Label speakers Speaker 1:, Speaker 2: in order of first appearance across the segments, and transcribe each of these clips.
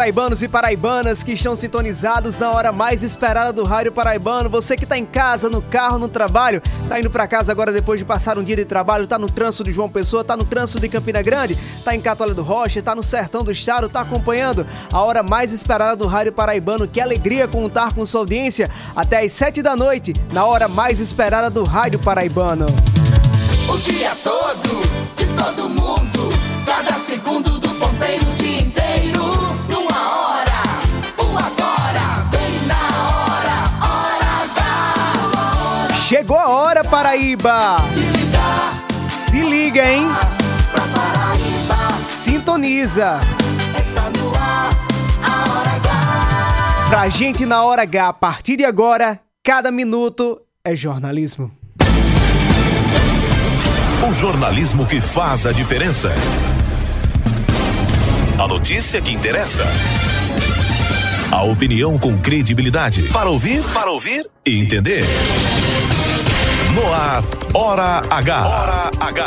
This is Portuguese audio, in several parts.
Speaker 1: Paraibanos e paraibanas que estão sintonizados na hora mais esperada do Rádio Paraibano. Você que está em casa, no carro, no trabalho, tá indo para casa agora depois de passar um dia de trabalho, tá no trânsito de João Pessoa, tá no trânsito de Campina Grande, tá em Catolé do Rocha, tá no sertão do estado, tá acompanhando a hora mais esperada do Rádio Paraibano. Que alegria contar com sua audiência até às sete da noite, na hora mais esperada do Rádio Paraibano.
Speaker 2: O dia todo, de todo mundo, cada segundo do ponteiro,
Speaker 1: Chegou a hora, Paraíba! Se liga, hein? Sintoniza! Pra gente na hora H, a partir de agora, cada minuto é jornalismo.
Speaker 3: O jornalismo que faz a diferença. A notícia que interessa. A opinião com credibilidade. Para ouvir, para ouvir e entender. No ar, Hora H. Hora H.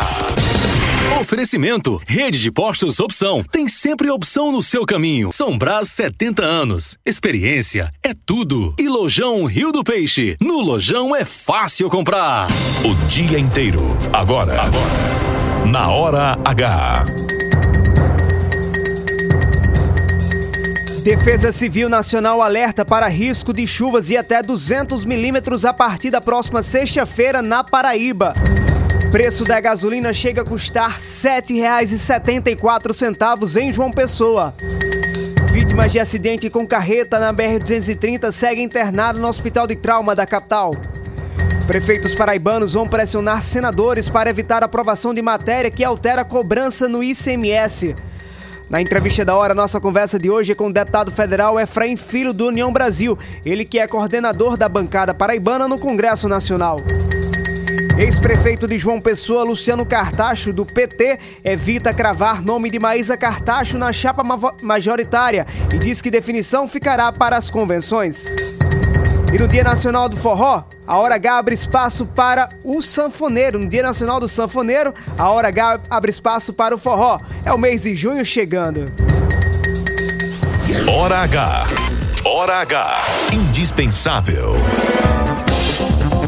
Speaker 3: Oferecimento: Rede de Postos Opção. Tem sempre opção no seu caminho. São Brás 70 anos. Experiência é tudo. E Lojão Rio do Peixe. No Lojão é fácil comprar. O dia inteiro. Agora. Agora. Na Hora H.
Speaker 1: Defesa Civil Nacional alerta para risco de chuvas e até 200 milímetros a partir da próxima sexta-feira na Paraíba. Preço da gasolina chega a custar R$ 7,74 em João Pessoa. Vítimas de acidente com carreta na BR-230 seguem internado no Hospital de Trauma da capital. Prefeitos paraibanos vão pressionar senadores para evitar aprovação de matéria que altera a cobrança no ICMS. Na entrevista da hora, nossa conversa de hoje é com o deputado federal Efraim Filho do União Brasil, ele que é coordenador da bancada paraibana no Congresso Nacional. Ex-prefeito de João Pessoa, Luciano Cartacho, do PT, evita cravar nome de Maísa Cartacho na chapa majoritária e diz que definição ficará para as convenções. E no Dia Nacional do Forró, a Hora H abre espaço para o sanfoneiro. No Dia Nacional do Sanfoneiro, a Hora H abre espaço para o forró. É o mês de junho chegando.
Speaker 3: Hora H. Hora H. Indispensável.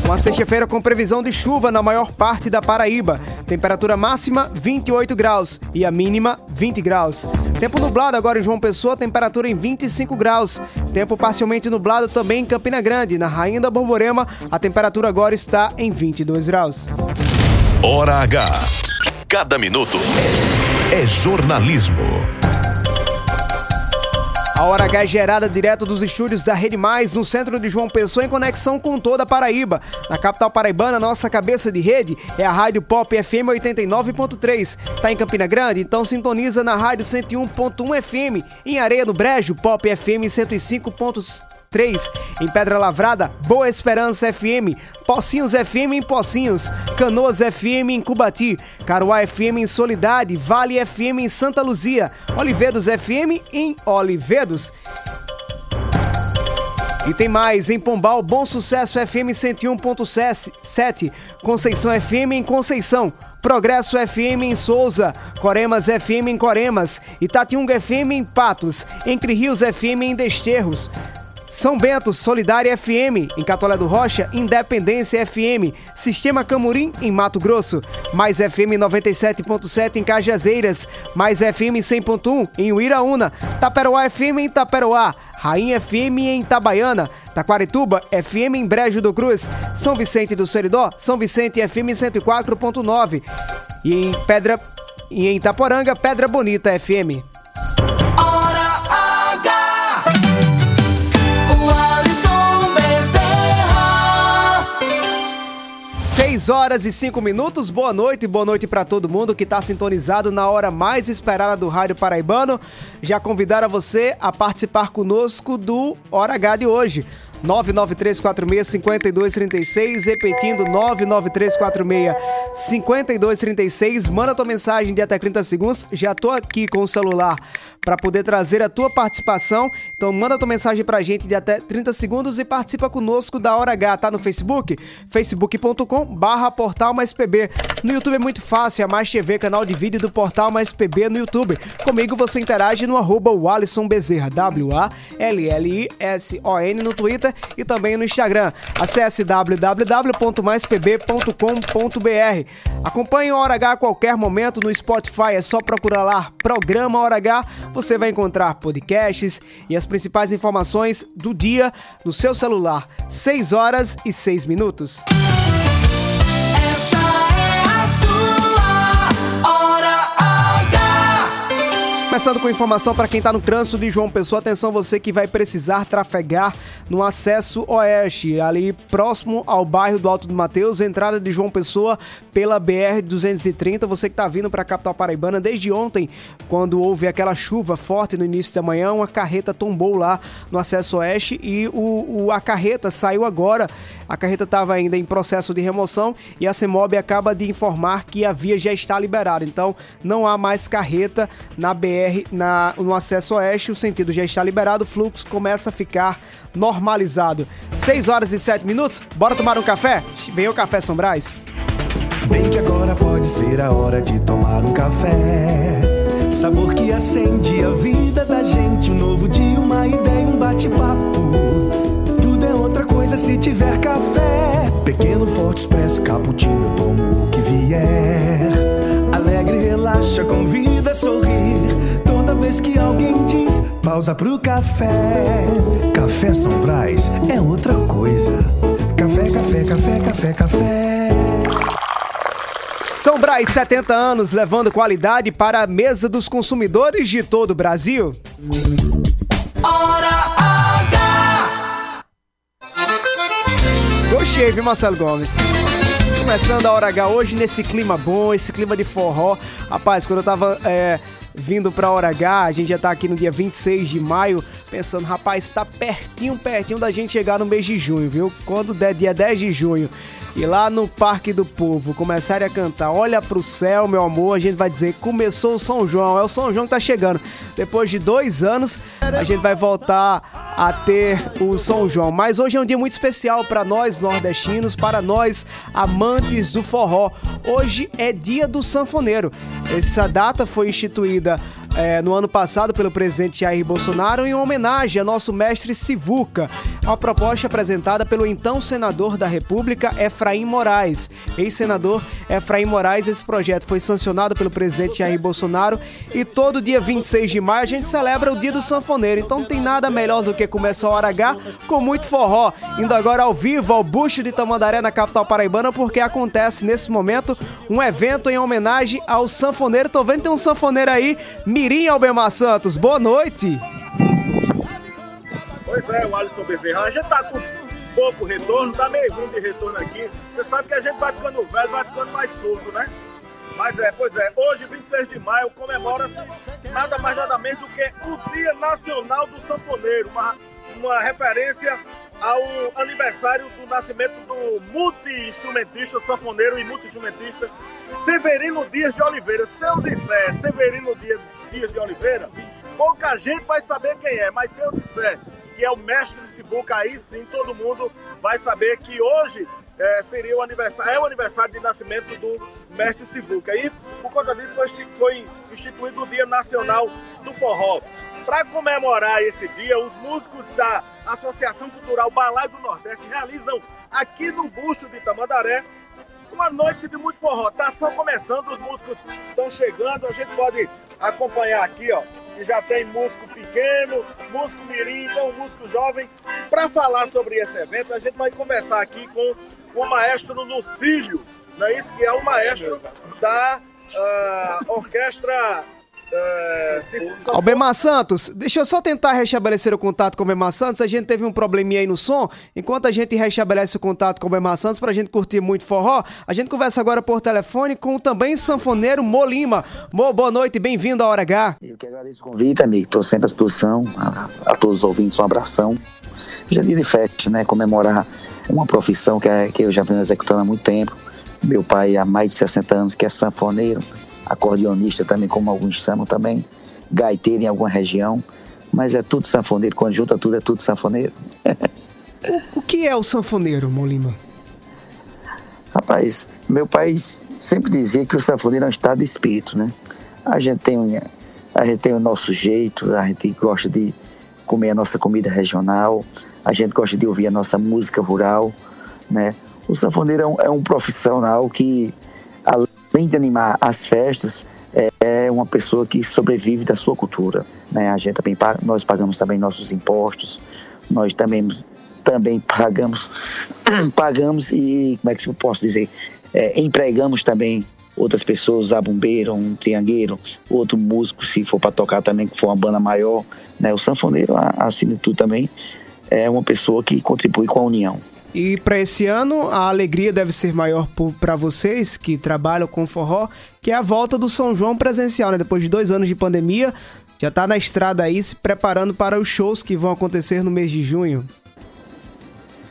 Speaker 1: Uma sexta-feira com previsão de chuva na maior parte da Paraíba. Temperatura máxima 28 graus e a mínima 20 graus. Tempo nublado agora em João Pessoa, temperatura em 25 graus. Tempo parcialmente nublado também em Campina Grande. Na Rainha da Borborema, a temperatura agora está em 22 graus.
Speaker 3: Hora H. Cada minuto é jornalismo.
Speaker 1: A Hora H é gerada direto dos estúdios da Rede Mais, no centro de João Pessoa, em conexão com toda a Paraíba. Na capital paraibana, nossa cabeça de rede é a Rádio Pop FM 89.3. Tá em Campina Grande? Então sintoniza na Rádio 101.1 FM. Em Areia do Brejo, Pop FM 105.3. 3. Em Pedra Lavrada, Boa Esperança FM, Pocinhos FM em Pocinhos, Canoas FM em Cubati, Caruá FM em Solidade, Vale FM em Santa Luzia, Olivedos FM em Olivedos. E tem mais, em Pombal, Bom Sucesso FM 101.7, Conceição FM em Conceição, Progresso FM em Souza, Coremas FM em Coremas, Itatiunga FM em Patos, Entre Rios FM em Desterros, são Bento, Solidária FM, em Catolé do Rocha, Independência FM, Sistema Camurim, em Mato Grosso, Mais FM 97.7 em Cajazeiras, Mais FM 100.1 em Uiraúna, Taperoá FM em Taperoá, Rainha FM em Itabaiana, Taquarituba FM em Brejo do Cruz, São Vicente do Seridó, São Vicente FM 104.9 e em Pedra e em Itaporanga, Pedra Bonita FM. 6 horas e 5 minutos. Boa noite, boa noite para todo mundo que está sintonizado na hora mais esperada do Rádio Paraibano. Já convidar a você a participar conosco do Hora H de hoje. 993465236, repetindo 993465236. Manda tua mensagem de até 30 segundos. Já tô aqui com o celular para poder trazer a tua participação. Então manda tua mensagem pra gente de até 30 segundos e participa conosco da Hora H, tá no Facebook? facebook.com barra Portal Mais PB. No YouTube é muito fácil, é Mais TV, canal de vídeo do Portal Mais PB no YouTube. Comigo você interage no arroba Wallison Bezerra, W-A-L-L-I-S-O-N no Twitter e também no Instagram. Acesse www.maispb.com.br. Acompanhe o Hora H a qualquer momento no Spotify, é só procurar lá Programa Hora H você vai encontrar podcasts e as principais informações do dia no seu celular. 6 horas e 6 minutos. Começando com informação para quem está no trânsito de João Pessoa, atenção você que vai precisar trafegar no acesso oeste, ali próximo ao bairro do Alto do Mateus, entrada de João Pessoa pela BR 230. Você que está vindo para a capital paraibana desde ontem, quando houve aquela chuva forte no início da manhã, uma carreta tombou lá no acesso oeste e o, o a carreta saiu agora. A carreta estava ainda em processo de remoção e a CEMOB acaba de informar que a via já está liberada. Então não há mais carreta na BR BR na, no acesso oeste, o sentido já está liberado, o fluxo começa a ficar normalizado. 6 horas e 7 minutos, bora tomar um café? Vem o Café São Brás.
Speaker 4: Bem que agora pode ser a hora de tomar um café. Sabor que acende a vida da gente. Um novo dia, uma ideia, um bate-papo. Tudo é outra coisa se tiver café. Pequeno, forte, expresso, cappuccino, tomo o que vier. Alegre, relaxa, convida a sorrir vez que alguém diz pausa pro café. Café São Brás é outra coisa. Café, café, café, café, café.
Speaker 1: São Brás, 70 anos, levando qualidade para a mesa dos consumidores de todo o Brasil.
Speaker 2: Hora H!
Speaker 1: Gostei, viu, Marcelo Gomes? Começando a Hora H hoje nesse clima bom, esse clima de forró. Rapaz, quando eu tava é, vindo pra Hora H. A gente já tá aqui no dia 26 de maio, pensando, rapaz, tá pertinho, pertinho da gente chegar no mês de junho, viu? Quando der dia 10 de junho e lá no Parque do Povo começarem a cantar Olha pro céu, meu amor, a gente vai dizer começou o São João, é o São João que tá chegando. Depois de dois anos, a gente vai voltar a ter o São João. Mas hoje é um dia muito especial para nós nordestinos, para nós amantes do forró. Hoje é dia do sanfoneiro. Essa data foi instituída é, no ano passado pelo presidente Jair Bolsonaro em homenagem ao nosso mestre Sivuca. Uma proposta apresentada pelo então senador da República, Efraim Moraes. Ex-senador Efraim Moraes, esse projeto foi sancionado pelo presidente Jair Bolsonaro e todo dia 26 de maio a gente celebra o dia do sanfoneiro. Então não tem nada melhor do que começar a hora H com muito forró. Indo agora ao vivo ao Bucho de Tamandaré, na capital paraibana, porque acontece nesse momento um evento em homenagem ao sanfoneiro. Tô vendo tem um sanfoneiro aí, Mirim Albemar Santos, boa noite.
Speaker 5: Pois é, o Alisson Bezerra. A gente tá com pouco retorno, tá meio ruim de retorno aqui. Você sabe que a gente vai ficando velho, vai ficando mais surdo, né? Mas é, pois é, hoje, 26 de maio, comemora-se nada mais nada menos do que o Dia Nacional do Sanfoneiro, uma, uma referência ao aniversário do nascimento do multi-instrumentista, sanfoneiro e multi-instrumentista Severino Dias de Oliveira. Se eu disser Severino Dias, Dias de Oliveira, pouca gente vai saber quem é, mas se eu disser que é o mestre de Sibuca, aí sim todo mundo vai saber que hoje é, seria o aniversário, é o aniversário de nascimento do mestre Sibuca. E por conta disso foi, foi instituído o Dia Nacional do Forró. Para comemorar esse dia, os músicos da Associação Cultural Balai do Nordeste realizam aqui no Busto de Tamandaré uma noite de muito forró. Tá só começando, os músicos estão chegando, a gente pode acompanhar aqui, ó. Que já tem músico pequeno, músico mirim, então músico jovem. Para falar sobre esse evento, a gente vai conversar aqui com o maestro Lucílio, não é isso? Que é o maestro da uh, orquestra É,
Speaker 1: Albemar Santos, deixa eu só tentar restabelecer o contato com o Albemar Santos. A gente teve um probleminha aí no som. Enquanto a gente restabelece o contato com o Albemar Santos pra gente curtir muito forró, a gente conversa agora por telefone com o também sanfoneiro Molima. Mo, boa noite, bem-vindo à Hora H.
Speaker 6: Eu que agradeço o convite, amigo. Estou sempre à disposição. A, a todos os ouvintes, um abração. Já é dia de festa, né? Comemorar uma profissão que, é- que eu já venho executando há muito tempo. Meu pai, há mais de 60 anos, que é sanfoneiro, acordeonista também, como alguns chamam também, gaiteiro em alguma região. Mas é tudo sanfoneiro. Quando junta tudo, é tudo sanfoneiro.
Speaker 1: O que é o sanfoneiro, Molima?
Speaker 6: Rapaz, meu pai sempre dizia que o sanfoneiro é um estado de espírito, né? A gente tem, a gente tem o nosso jeito, a gente gosta de comer a nossa comida regional, a gente gosta de ouvir a nossa música rural, né? O sanfoneiro é um, é um profissional que, além de animar as festas, é, é uma pessoa que sobrevive da sua cultura, né? A gente também paga, nós pagamos também nossos impostos, nós também também pagamos pagamos e como é que eu posso dizer É, empregamos também outras pessoas, a bombeiro, um triangueiro, outro músico se for para tocar também que for uma banda maior, né? O sanfoneiro, acima de tudo também é uma pessoa que contribui com a união.
Speaker 1: E pra esse ano, a alegria deve ser maior para vocês que trabalham com forró, que é a volta do São João presencial, né? Depois de dois anos de pandemia, já tá na estrada aí se preparando para os shows que vão acontecer no mês de junho.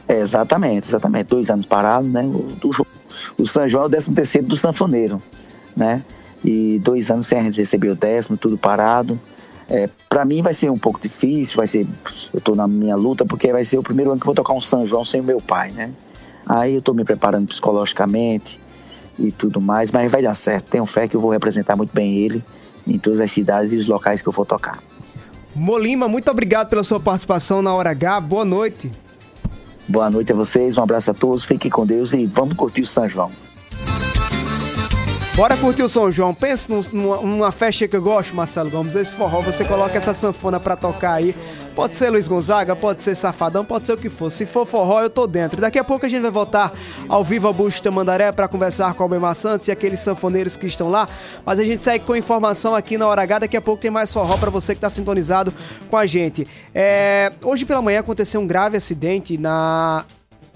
Speaker 6: É, exatamente, exatamente. Dois anos parados, né? O, o São João é o décimo terceiro do sanfoneiro, né? E dois anos sem receber o décimo, tudo parado. É, para mim vai ser um pouco difícil, vai ser. Eu tô na minha luta porque vai ser o primeiro ano que eu vou tocar um São João sem o meu pai, né? Aí eu tô me preparando psicologicamente e tudo mais, mas vai dar certo. Tenho fé que eu vou representar muito bem ele em todas as cidades e os locais que eu for tocar.
Speaker 1: Molima, muito obrigado pela sua participação na Hora H. Boa noite.
Speaker 6: Boa noite a vocês, um abraço a todos, fiquem com Deus e vamos curtir o São João.
Speaker 1: Bora curtir o São João. Pensa num- numa, numa festa que eu gosto, Marcelo Gomes. Esse forró, você coloca essa sanfona pra tocar aí. Pode ser Luiz Gonzaga, pode ser Safadão, pode ser o que for. Se for forró, eu tô dentro. Daqui a pouco a gente vai voltar ao Viva Busto Tamandaré pra conversar com o Albemar Santos e aqueles sanfoneiros que estão lá. Mas a gente segue com informação aqui na Hora H. Daqui a pouco tem mais forró pra você que tá sintonizado com a gente. É, hoje pela manhã aconteceu um grave acidente na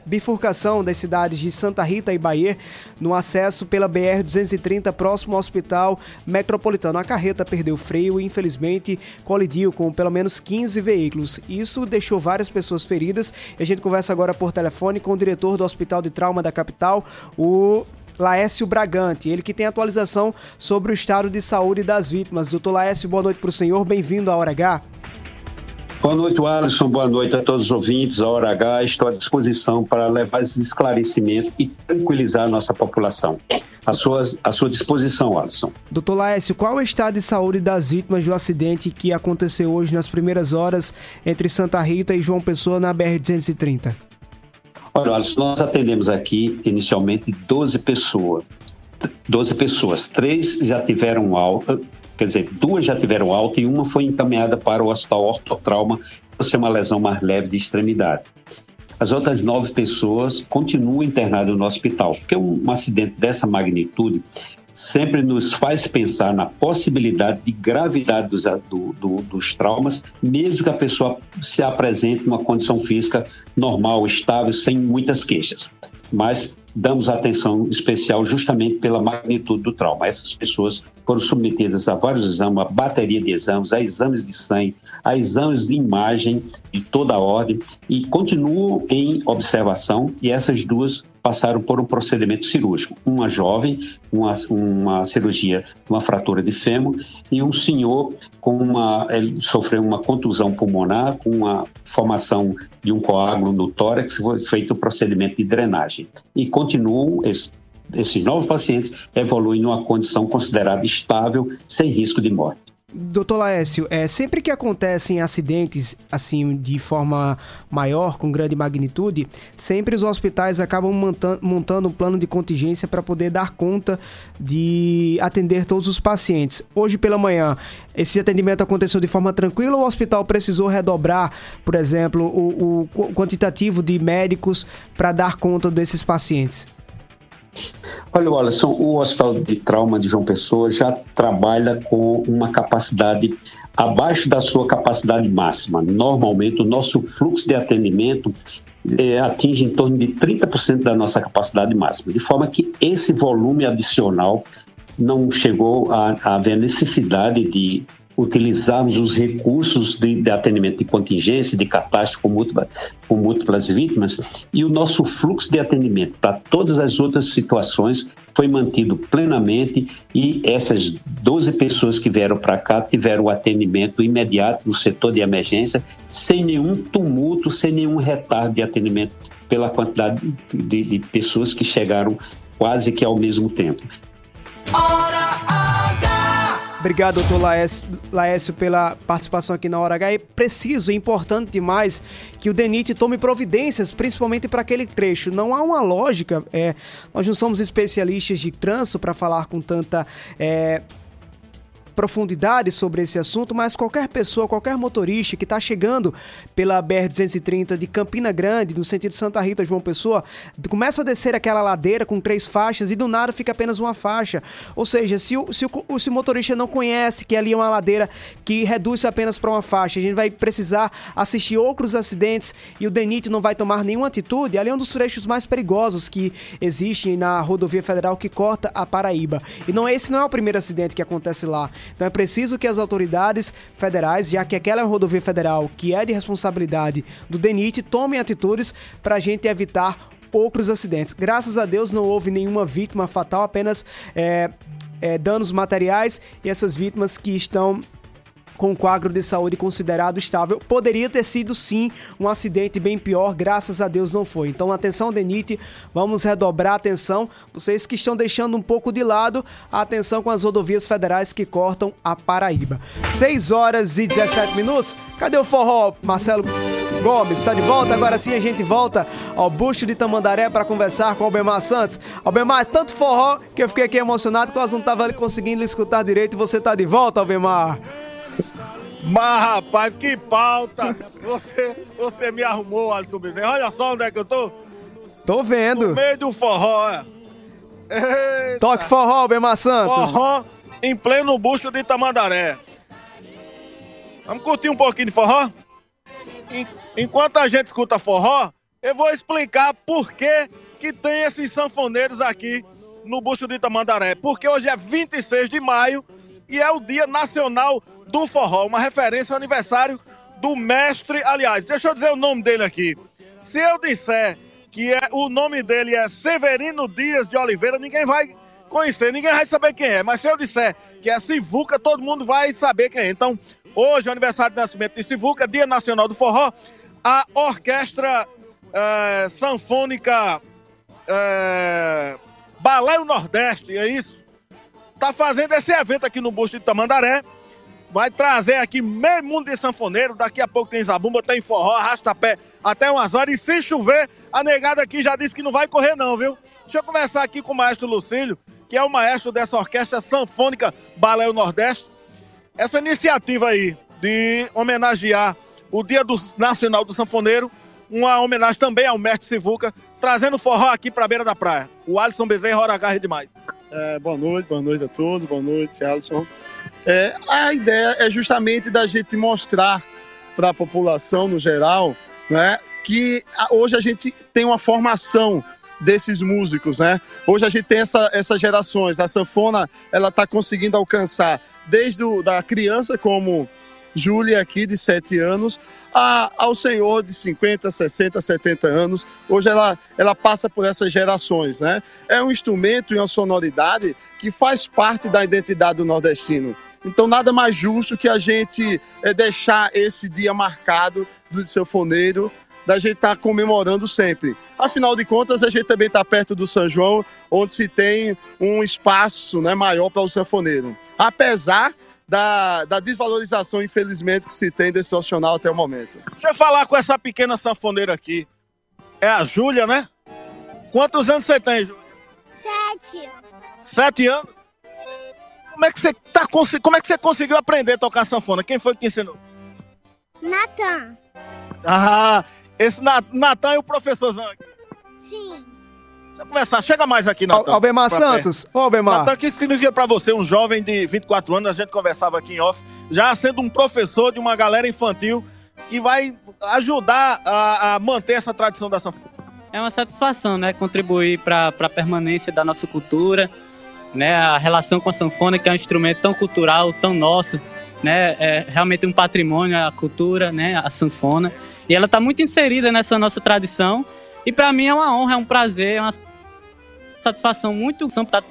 Speaker 1: bifurcação das cidades de Santa Rita e Bahia, no acesso pela BR-230 próximo ao Hospital Metropolitano. A carreta perdeu freio e, infelizmente, colidiu com pelo menos 15 veículos. Isso deixou várias pessoas feridas. A gente conversa agora por telefone com o diretor do Hospital de Trauma da capital, o Laércio Bragante, ele que tem atualização sobre o estado de saúde das vítimas. Doutor Laércio, boa noite para o senhor, bem-vindo à Hora H.
Speaker 7: Boa noite, Alisson. Boa noite a todos os ouvintes. A Hora H estou à disposição para levar esses esclarecimentos e tranquilizar a nossa população. À sua, à sua disposição, Alisson.
Speaker 1: Doutor Laércio, qual é o estado de saúde das vítimas do acidente que aconteceu hoje nas primeiras horas entre Santa Rita e João Pessoa na BR-230?
Speaker 7: Olha, Alisson, nós atendemos aqui inicialmente 12 pessoas. 12 pessoas. Três já tiveram alta, quer dizer, duas já tiveram alta e uma foi encaminhada para o hospital ortotrauma por ser uma lesão mais leve de extremidade. As outras nove pessoas continuam internadas no hospital, porque um, acidente dessa magnitude sempre nos faz pensar na possibilidade de gravidade dos, do, do, dos traumas, mesmo que a pessoa se apresente numa condição física normal, estável, sem muitas queixas. Mas damos atenção especial justamente pela magnitude do trauma. Essas pessoas foram submetidas a vários exames, a bateria de exames, a exames de sangue, a exames de imagem de toda a ordem e continuam em observação e essas duas passaram por um procedimento cirúrgico. Uma jovem, uma, uma cirurgia, uma fratura de fêmur e um senhor com uma, ele sofreu uma contusão pulmonar com uma formação de um coágulo no tórax, foi feito o procedimento de drenagem. E continuam esses, novos pacientes evoluem numa condição considerada estável, sem risco de morte.
Speaker 1: Doutor Laércio, é, sempre que acontecem acidentes assim de forma maior, com grande magnitude, sempre os hospitais acabam montando, montando um plano de contingência para poder dar conta de atender todos os pacientes. Hoje pela manhã, esse atendimento aconteceu de forma tranquila ou o hospital precisou redobrar, por exemplo, o, o quantitativo de médicos para dar conta desses pacientes?
Speaker 7: Olha, Alisson, o Hospital de Trauma de João Pessoa já trabalha com uma capacidade abaixo da sua capacidade máxima. Normalmente, o nosso fluxo de atendimento é, atinge em torno de 30% da nossa capacidade máxima, de forma que esse volume adicional não chegou a, a haver necessidade de utilizarmos os recursos de, de, atendimento de contingência, de catástrofe com, múltipla, com múltiplas vítimas, e o nosso fluxo de atendimento para todas as outras situações foi mantido plenamente e essas 12 pessoas que vieram para cá tiveram o atendimento imediato no setor de emergência, sem nenhum tumulto, sem nenhum retardo de atendimento pela quantidade de, de pessoas que chegaram quase que ao mesmo tempo.
Speaker 1: Obrigado, doutor Laércio, Laércio, pela participação aqui na Hora H. É preciso, é importante demais que o DENIT tome providências, principalmente para aquele trecho. Não há uma lógica, é, nós não somos especialistas de trânsito para falar com tanta é, profundidade sobre esse assunto, mas qualquer pessoa, qualquer motorista que está chegando pela BR-230 de Campina Grande, no sentido Santa Rita, João Pessoa, começa a descer aquela ladeira com três faixas e do nada fica apenas uma faixa. Ou seja, se o, se o, se o motorista não conhece que ali é uma ladeira que reduz apenas para uma faixa, a gente vai precisar assistir outros acidentes e o DENIT não vai tomar nenhuma atitude, ali é um dos trechos mais perigosos que existem na rodovia federal que corta a Paraíba. E não esse não é o primeiro acidente que acontece lá. Então é preciso que as autoridades federais, já que aquela é uma rodovia federal que é de responsabilidade do DENIT, tomem atitudes para a gente evitar outros acidentes. Graças a Deus não houve nenhuma vítima fatal, apenas é, é, danos materiais e essas vítimas que estão com um quadro de saúde considerado estável. Poderia ter sido sim um acidente bem pior, graças a Deus não foi. Então, atenção, Denite, vamos redobrar a atenção. Vocês que estão deixando um pouco de lado a atenção com as rodovias federais que cortam a Paraíba. 6 horas e 17 minutos. Cadê o forró, Marcelo Gomes? Está de volta? Agora sim a gente volta ao busto de Tamandaré para conversar com o Albemar Santos. Albemar, é tanto forró que eu fiquei aqui emocionado que nós não estava conseguindo escutar direito você está de volta, Albemar.
Speaker 5: Mas, rapaz, que pauta! Você, você me arrumou, Alisson Bezerra. Olha só onde é que eu tô.
Speaker 1: Tô vendo.
Speaker 5: No meio do forró, é.
Speaker 1: Eita. Toque forró, Bemar Santos.
Speaker 5: Forró em pleno busto de Tamandaré. Vamos curtir um pouquinho de forró? Enquanto a gente escuta forró, eu vou explicar por que, que tem esses sanfoneiros aqui no busto de Tamandaré. Porque hoje é 26 de maio e é o Dia Nacional do Forró, uma referência ao aniversário do mestre. Aliás, deixa eu dizer o nome dele aqui. Se eu disser que é, o nome dele é Severino Dias de Oliveira, ninguém vai conhecer, ninguém vai saber quem é. Mas se eu disser que é Sivuca, todo mundo vai saber quem é. Então, hoje é o aniversário de nascimento de Sivuca, Dia Nacional do Forró. A Orquestra é, Sanfônica é, Nordeste, é isso? Tá fazendo esse evento aqui no Busto de Tamandaré vai trazer aqui meio mundo de sanfoneiro. Daqui a pouco tem zabumba, tem forró, arrasta-pé até umas horas. E se chover, a negada aqui já disse que não vai correr, não, viu? Deixa eu conversar aqui com o maestro Lucílio, que é o maestro dessa orquestra sanfônica Baléu Nordeste. Essa iniciativa aí de homenagear o Dia do Nacional do Sanfoneiro, uma homenagem também ao mestre Sivuca, trazendo forró aqui para a beira da praia. O Alisson Bezerra, hora agarre demais.
Speaker 8: É, boa noite, boa noite a todos, boa noite, Alisson. É, a ideia é justamente da gente mostrar para a população no geral né, que hoje a gente tem uma formação desses músicos, né? Hoje a gente tem essa, essas gerações. A sanfona ela está conseguindo alcançar desde o, da criança como Júlia aqui de 7 anos a, ao senhor de 50, 60, 70 anos. Hoje ela, ela passa por essas gerações, né? É um instrumento e uma sonoridade que faz parte da identidade do nordestino. Então, nada mais justo que a gente é, deixar esse dia marcado do sanfoneiro, da gente estar tá comemorando sempre. Afinal de contas, a gente também está perto do São João, onde se tem um espaço né, maior para o sanfoneiro. Apesar da, da, desvalorização, infelizmente, que se tem desse profissional até o momento.
Speaker 5: Deixa eu falar com essa pequena sanfoneira aqui. É a Júlia, né? Quantos anos você tem, Júlia?
Speaker 9: Sete.
Speaker 5: Sete anos? Como é que você tá como é que você conseguiu aprender a tocar sanfona? Quem foi que te ensinou?
Speaker 9: Natan.
Speaker 5: Ah, esse Natan é o professorzão aqui.
Speaker 9: Sim.
Speaker 5: Deixa eu conversar. Chega mais aqui, Natan.
Speaker 1: Albemar. Santos. Ô, Albemar.
Speaker 5: Natan, o que significa pra você, um jovem de 24 anos, a gente conversava aqui em off, já sendo um professor de uma galera infantil que vai ajudar a, a manter essa tradição da sanfona?
Speaker 9: É uma satisfação, né? Contribuir para a permanência da nossa cultura, né? A relação com a sanfona, que é um instrumento tão cultural, tão nosso, né? É realmente um patrimônio, a cultura, né? A sanfona. E ela está muito inserida nessa nossa tradição. E para mim é uma honra, é um prazer, é uma satisfação muito estar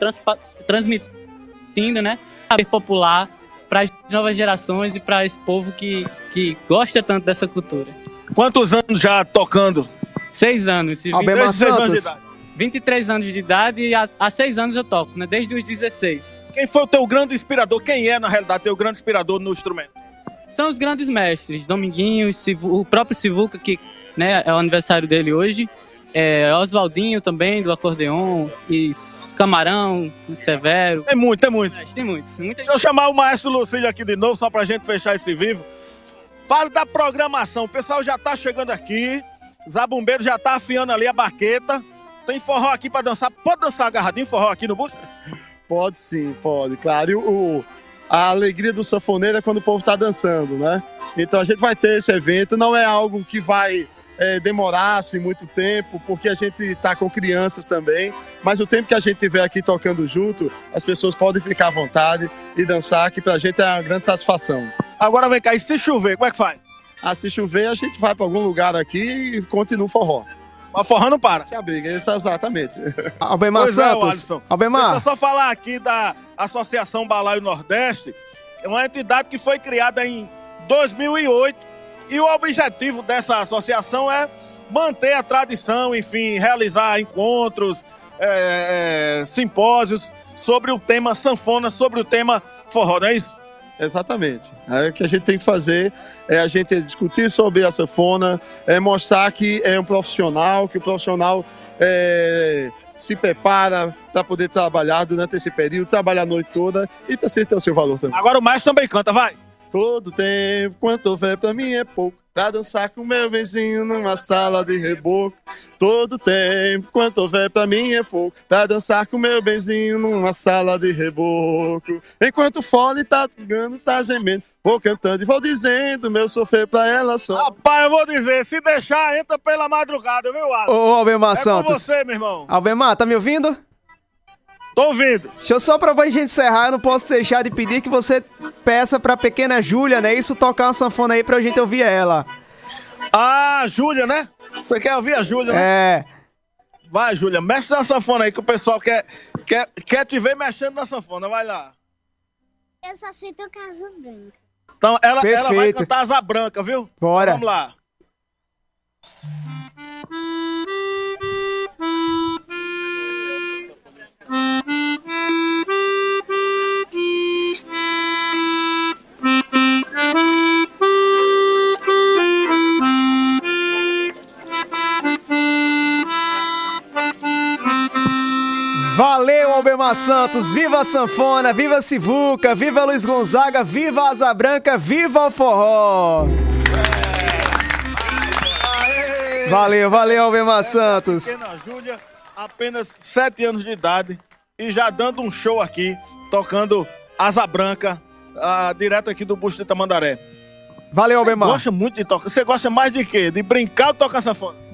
Speaker 9: transmitindo, né? Saber popular para as novas gerações e para esse povo que, que gosta tanto dessa cultura.
Speaker 5: Quantos anos já tocando?
Speaker 9: Seis anos. Se
Speaker 1: Albemar
Speaker 5: 26 anos de idade.
Speaker 9: 23 anos de idade e há, há seis anos eu toco, né? Desde os 16.
Speaker 5: Quem foi o teu grande inspirador? Quem é, na realidade, teu grande inspirador no instrumento?
Speaker 9: São os grandes mestres, Dominguinho, Sivu- o próprio Sivuca, que né, é o aniversário dele hoje, é, Oswaldinho também, do acordeon, e Camarão, Severo.
Speaker 5: Tem muito, tem muito.
Speaker 9: Tem muitos. Muita
Speaker 5: Deixa eu chamar o maestro Lucílio aqui de novo, só pra gente fechar esse vivo. Fale da programação. O pessoal já tá chegando aqui. Zabumbeiro já tá afiando ali a baqueta. Tem forró aqui pra dançar. Pode dançar agarradinho forró aqui no busto?
Speaker 8: Pode sim, pode, claro. E o, a alegria do sanfoneiro é quando o povo está dançando, né? Então a gente vai ter esse evento, não é algo que vai é, demorar assim, muito tempo, porque a gente está com crianças também, mas o tempo que a gente tiver aqui tocando junto, as pessoas podem ficar à vontade e dançar, que pra gente é uma grande satisfação.
Speaker 5: Agora vem cá, e se chover, como é que faz?
Speaker 8: Ah, se chover, a gente vai para algum lugar aqui e continua o forró.
Speaker 5: Mas forró não para.
Speaker 8: Se abriga, isso é exatamente.
Speaker 1: Albemar
Speaker 5: Pois é,
Speaker 1: Santos.
Speaker 5: Deixa
Speaker 1: Albemar.
Speaker 5: eu só falar aqui da Associação Balaio Nordeste, é uma entidade que foi criada em 2008 e o objetivo dessa associação é manter a tradição, enfim, realizar encontros, é, é, simpósios sobre o tema sanfona, sobre o tema forró, não é isso?
Speaker 8: Exatamente. Aí o que a gente tem que fazer é a gente discutir sobre a sanfona, é mostrar que é um profissional, que o profissional é, se prepara para poder trabalhar durante esse período, trabalhar a noite toda e precisa ter o seu valor também.
Speaker 5: Agora o maestro também canta, vai.
Speaker 8: Todo tempo, quanto houver pra mim é pouco. Pra dançar com meu vizinho numa sala de reboco. Todo tempo, quanto houver pra mim é pouco. Pra dançar com meu benzinho numa sala de reboco. Enquanto o fole tá jogando, tá gemendo. Vou cantando e vou dizendo meu sofrer pra ela só.
Speaker 5: Rapaz, eu vou dizer, se deixar, entra pela madrugada, viu, Alisson?
Speaker 1: Ô, Albemar
Speaker 5: é com
Speaker 1: Santos.
Speaker 5: você, meu irmão.
Speaker 1: Albemar, tá me ouvindo?
Speaker 5: Tô ouvindo.
Speaker 1: Deixa eu só pra gente encerrar, eu não posso deixar de pedir que você peça pra pequena Júlia, né? Isso, tocar uma sanfona aí pra gente ouvir ela.
Speaker 5: Ah, Júlia, né? Você quer ouvir a Júlia, né?
Speaker 1: É.
Speaker 5: Vai, Júlia, mexe na sanfona aí que o pessoal quer, quer, quer te ver mexendo na sanfona. Vai lá.
Speaker 10: Eu só sei tocar azul branco.
Speaker 5: Então, ela, ela vai cantar Asa Branca, viu?
Speaker 1: Bora.
Speaker 5: Vamos lá.
Speaker 1: Albemar Santos! Viva a sanfona, viva a Sivuca, viva Luiz Gonzaga, viva a Asa Branca, viva o forró! Valeu, valeu, Albemar Santos!
Speaker 5: Pequena Júlia, apenas 7 anos de idade e já dando um show aqui, tocando Asa Branca, ah, direto aqui do Busto de Tamandaré.
Speaker 1: Valeu,
Speaker 5: Você
Speaker 1: Albemar!
Speaker 5: gosta muito de tocar. Você gosta mais de quê? De brincar ou tocar sanfona?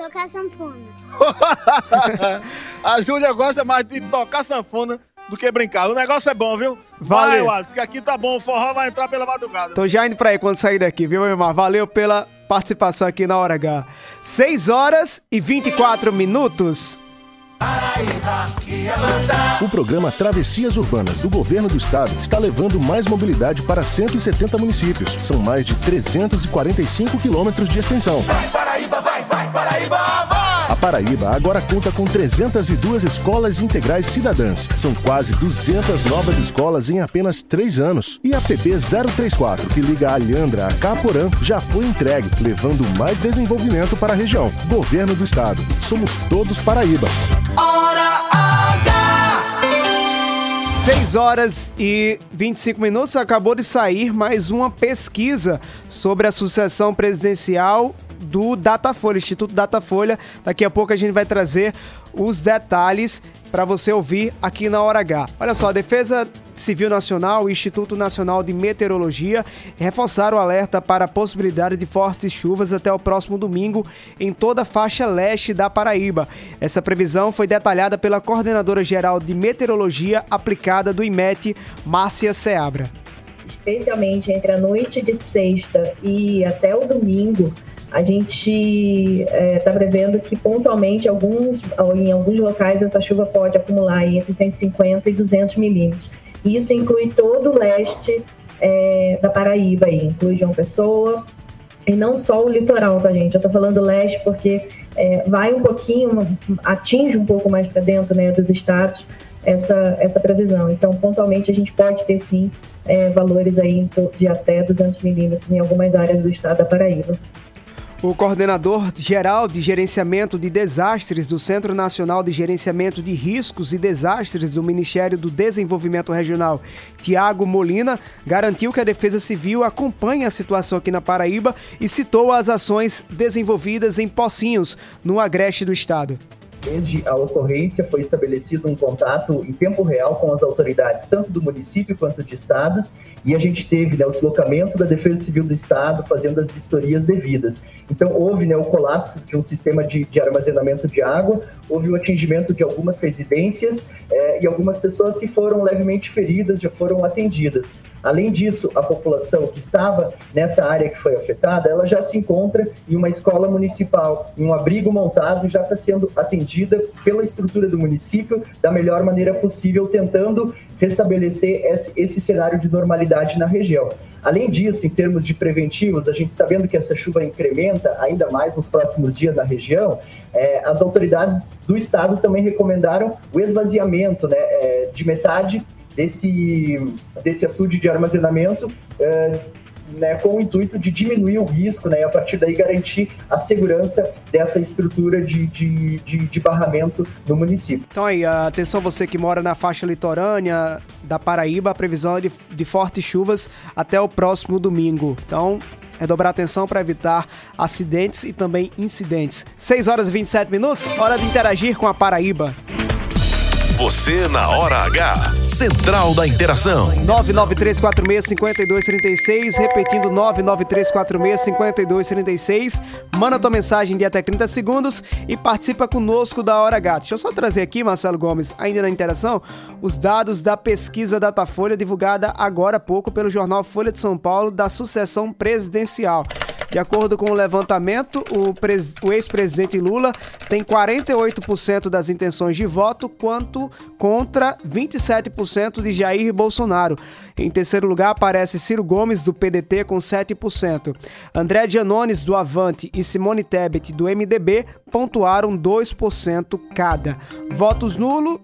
Speaker 10: Tocar sanfona.
Speaker 5: a Júlia gosta mais de tocar sanfona do que brincar. O negócio é bom, viu?
Speaker 1: Valeu.
Speaker 5: Vai, Wallace, que aqui tá bom. O forró vai entrar pela madrugada.
Speaker 1: Tô já indo pra aí quando sair daqui, viu, Albemar? Valeu pela participação aqui na Hora H. 6 horas e 24 minutos.
Speaker 11: O programa Travessias Urbanas do Governo do Estado está levando mais mobilidade para 170 municípios. São mais de 345 quilômetros de extensão.
Speaker 2: Paraíba, vai, vai, Paraíba, vai!
Speaker 11: A Paraíba agora conta com 302 escolas integrais cidadãs. São quase 200 novas escolas em apenas 3 anos. E a PB 034, que liga a Alhandra a Caporã, já foi entregue, levando mais desenvolvimento para a região. Governo do Estado. Somos todos Paraíba.
Speaker 2: Hora H!
Speaker 1: 6 horas e 25 minutos. Acabou de sair mais uma pesquisa sobre a sucessão presidencial do Datafolha, Instituto Datafolha. Daqui a pouco a gente vai trazer os detalhes para você ouvir aqui na Hora H. Olha só, a Defesa Civil Nacional e Instituto Nacional de Meteorologia reforçaram o alerta para a possibilidade de fortes chuvas até o próximo domingo em toda a faixa leste da Paraíba. Essa previsão foi detalhada pela coordenadora geral de meteorologia aplicada do IMET, Márcia Seabra.
Speaker 12: Especialmente entre a noite de sexta e até o domingo, a gente está é, tá prevendo que pontualmente alguns, em alguns locais essa chuva pode acumular entre 150 e 200 milímetros. Isso inclui todo o leste é, da Paraíba, aí, inclui João Pessoa, e não só o litoral, tá, gente? Eu estou falando leste porque é, vai um pouquinho, atinge um pouco mais para dentro né, dos estados essa, essa previsão. Então, pontualmente, a gente pode ter sim é, valores aí de até 200 milímetros em algumas áreas do estado da Paraíba.
Speaker 1: O coordenador geral de gerenciamento de desastres do Centro Nacional de Gerenciamento de Riscos e Desastres do Ministério do Desenvolvimento Regional, Tiago Molina, garantiu que a Defesa Civil acompanha a situação aqui na Paraíba e citou as ações desenvolvidas em Pocinhos, no agreste do estado.
Speaker 13: Desde a ocorrência, foi estabelecido um contato em tempo real com as autoridades, tanto do município quanto de estados, e a gente teve né, o deslocamento da Defesa Civil do Estado fazendo as vistorias devidas. Então, houve né, o colapso de um sistema de, de armazenamento de água, houve o atingimento de algumas residências é, e algumas pessoas que foram levemente feridas já foram atendidas. Além disso, a população que estava nessa área que foi afetada, ela já se encontra em uma escola municipal, em um abrigo montado e já está sendo atendida pela estrutura do município da melhor maneira possível, tentando restabelecer esse, cenário de normalidade na região. Além disso, em termos de preventivos, a gente sabendo que essa chuva incrementa ainda mais nos próximos dias na região, é, as autoridades do estado também recomendaram o esvaziamento né, é, de metade desse, desse açude de armazenamento, é, né, com o intuito de diminuir o risco né, e a partir daí garantir a segurança dessa estrutura de, de, de, de barramento no município.
Speaker 1: Então aí, atenção você que mora na faixa litorânea da Paraíba, a previsão é de, de fortes chuvas até o próximo domingo. Então, é dobrar atenção para evitar acidentes e também incidentes. 6 horas e 27 minutos, hora de interagir com a Paraíba.
Speaker 3: Você na hora H. Central da Interação.
Speaker 1: 993465236, repetindo 993465236. Manda tua mensagem de até 30 segundos e participa conosco da Hora H. Deixa eu só trazer aqui, Marcelo Gomes, ainda na interação, os dados da pesquisa Datafolha divulgada agora há pouco pelo jornal Folha de São Paulo da sucessão presidencial. De acordo com o levantamento, o, o ex-presidente Lula tem 48% das intenções de voto, quanto contra 27% de Jair Bolsonaro. Em terceiro lugar aparece Ciro Gomes, do PDT, com 7%. André Gianones, do Avante, e Simone Tebet, do MDB, pontuaram 2% cada. Votos nulo,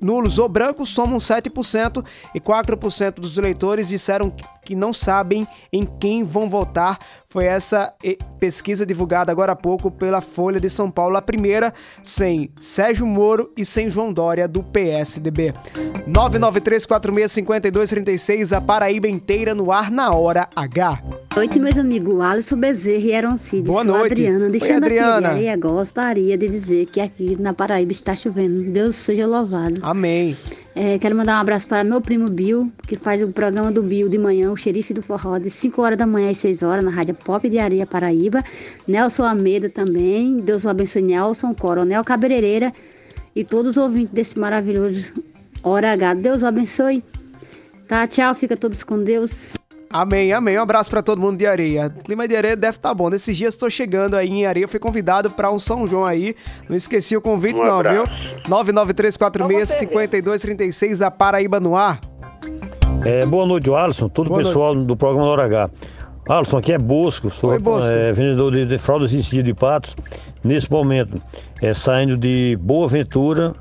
Speaker 1: nulos ou brancos somam 7% e 4% dos eleitores disseram que não sabem em quem vão votar. Foi essa pesquisa divulgada agora há pouco pela Folha de São Paulo, a primeira sem Sérgio Moro e sem João Dória do PSDB. 993465236, a Paraíba inteira no ar na hora H.
Speaker 14: Boa noite, meus amigos. Alisson Bezerra e Aaron Cid.
Speaker 1: Boa noite.
Speaker 14: Adriana, deixando
Speaker 1: Oi, Adriana.
Speaker 14: aqui, eu gostaria de dizer que aqui na Paraíba está chovendo. Deus seja louvado.
Speaker 1: Amém.
Speaker 14: É, quero mandar um abraço para meu primo Bill, que faz o programa do Bill de manhã, o xerife do forró, de 5 horas da manhã às 6 horas, na Rádio Pop de Areia, Paraíba. Nelson Almeida também, Deus o abençoe, Nelson, Coronel Cabeleireira e todos os ouvintes desse maravilhoso Hora H. Deus o abençoe. Tá, tchau, fica todos com Deus.
Speaker 1: Amém, amém. Um abraço para todo mundo de areia. O clima de areia deve estar tá bom. Nesses dias estou chegando aí em areia. Fui convidado para um São João aí. Não esqueci o convite, um não, viu? 993465236, a Paraíba no ar.
Speaker 15: É, boa noite, Alisson. Todo o pessoal noite. do programa Hora H. Alisson, aqui é Bosco, sou
Speaker 1: Oi, Bosco.
Speaker 15: É, vendedor de, de fraldas e de patos. Nesse momento, é, saindo de Boa Ventura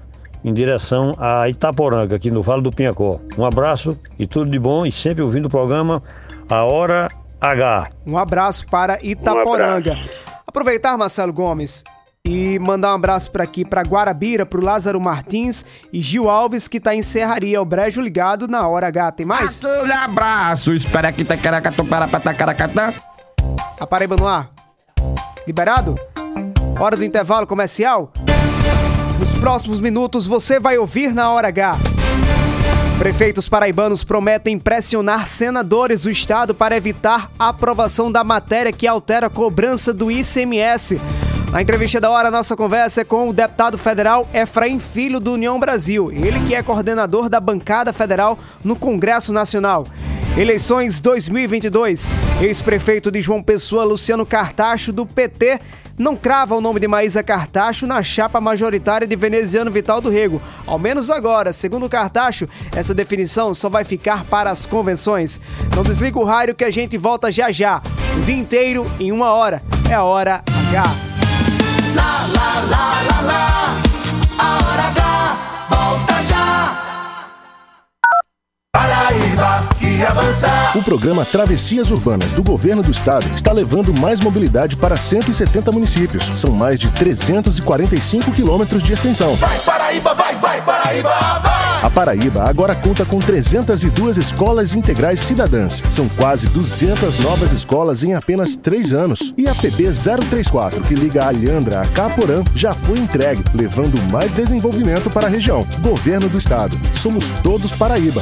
Speaker 15: em direção a Itaporanga, aqui no Vale do Pinhacó. Um abraço e tudo de bom e sempre ouvindo o programa A Hora H.
Speaker 1: Um abraço para Itaporanga. Um abraço. Aproveitar, Marcelo Gomes, e mandar um abraço para aqui para Guarabira, pro Lázaro Martins e Gil Alves que tá em Serraria, o Brejo ligado na hora H. Tem mais?
Speaker 16: Aquele abraço, espera que tá caracatu para para caracatã.
Speaker 1: A Paraíba no ar. Liberado? Hora do intervalo comercial? Próximos minutos você vai ouvir na hora H. Prefeitos paraibanos prometem pressionar senadores do estado para evitar a aprovação da matéria que altera a cobrança do ICMS. Na entrevista da hora, nossa conversa é com o deputado federal Efraim Filho do União Brasil, ele que é coordenador da bancada federal no Congresso Nacional. Eleições 2022. Ex-prefeito de João Pessoa, Luciano Cartacho, do PT, não crava o nome de Maísa Cartacho na chapa majoritária de veneziano Vital do Rego. Ao menos agora, segundo Cartacho, essa definição só vai ficar para as convenções. Não desliga o rádio que a gente volta já já. O dia inteiro em uma hora. É a hora H.
Speaker 2: Lá, lá, lá, lá, lá. A hora H volta já.
Speaker 11: Paraíba que avança. O programa Travessias Urbanas do Governo do Estado está levando mais mobilidade para 170 municípios. São mais de 345 quilômetros de extensão.
Speaker 2: Vai, Paraíba, vai, vai, Paraíba, vai.
Speaker 11: A Paraíba agora conta com 302 escolas integrais cidadãs. São quase 200 novas escolas em apenas 3 anos. E a PB 034, que liga a Alhandra a Caporã, já foi entregue, levando mais desenvolvimento para a região. Governo do Estado. Somos todos Paraíba.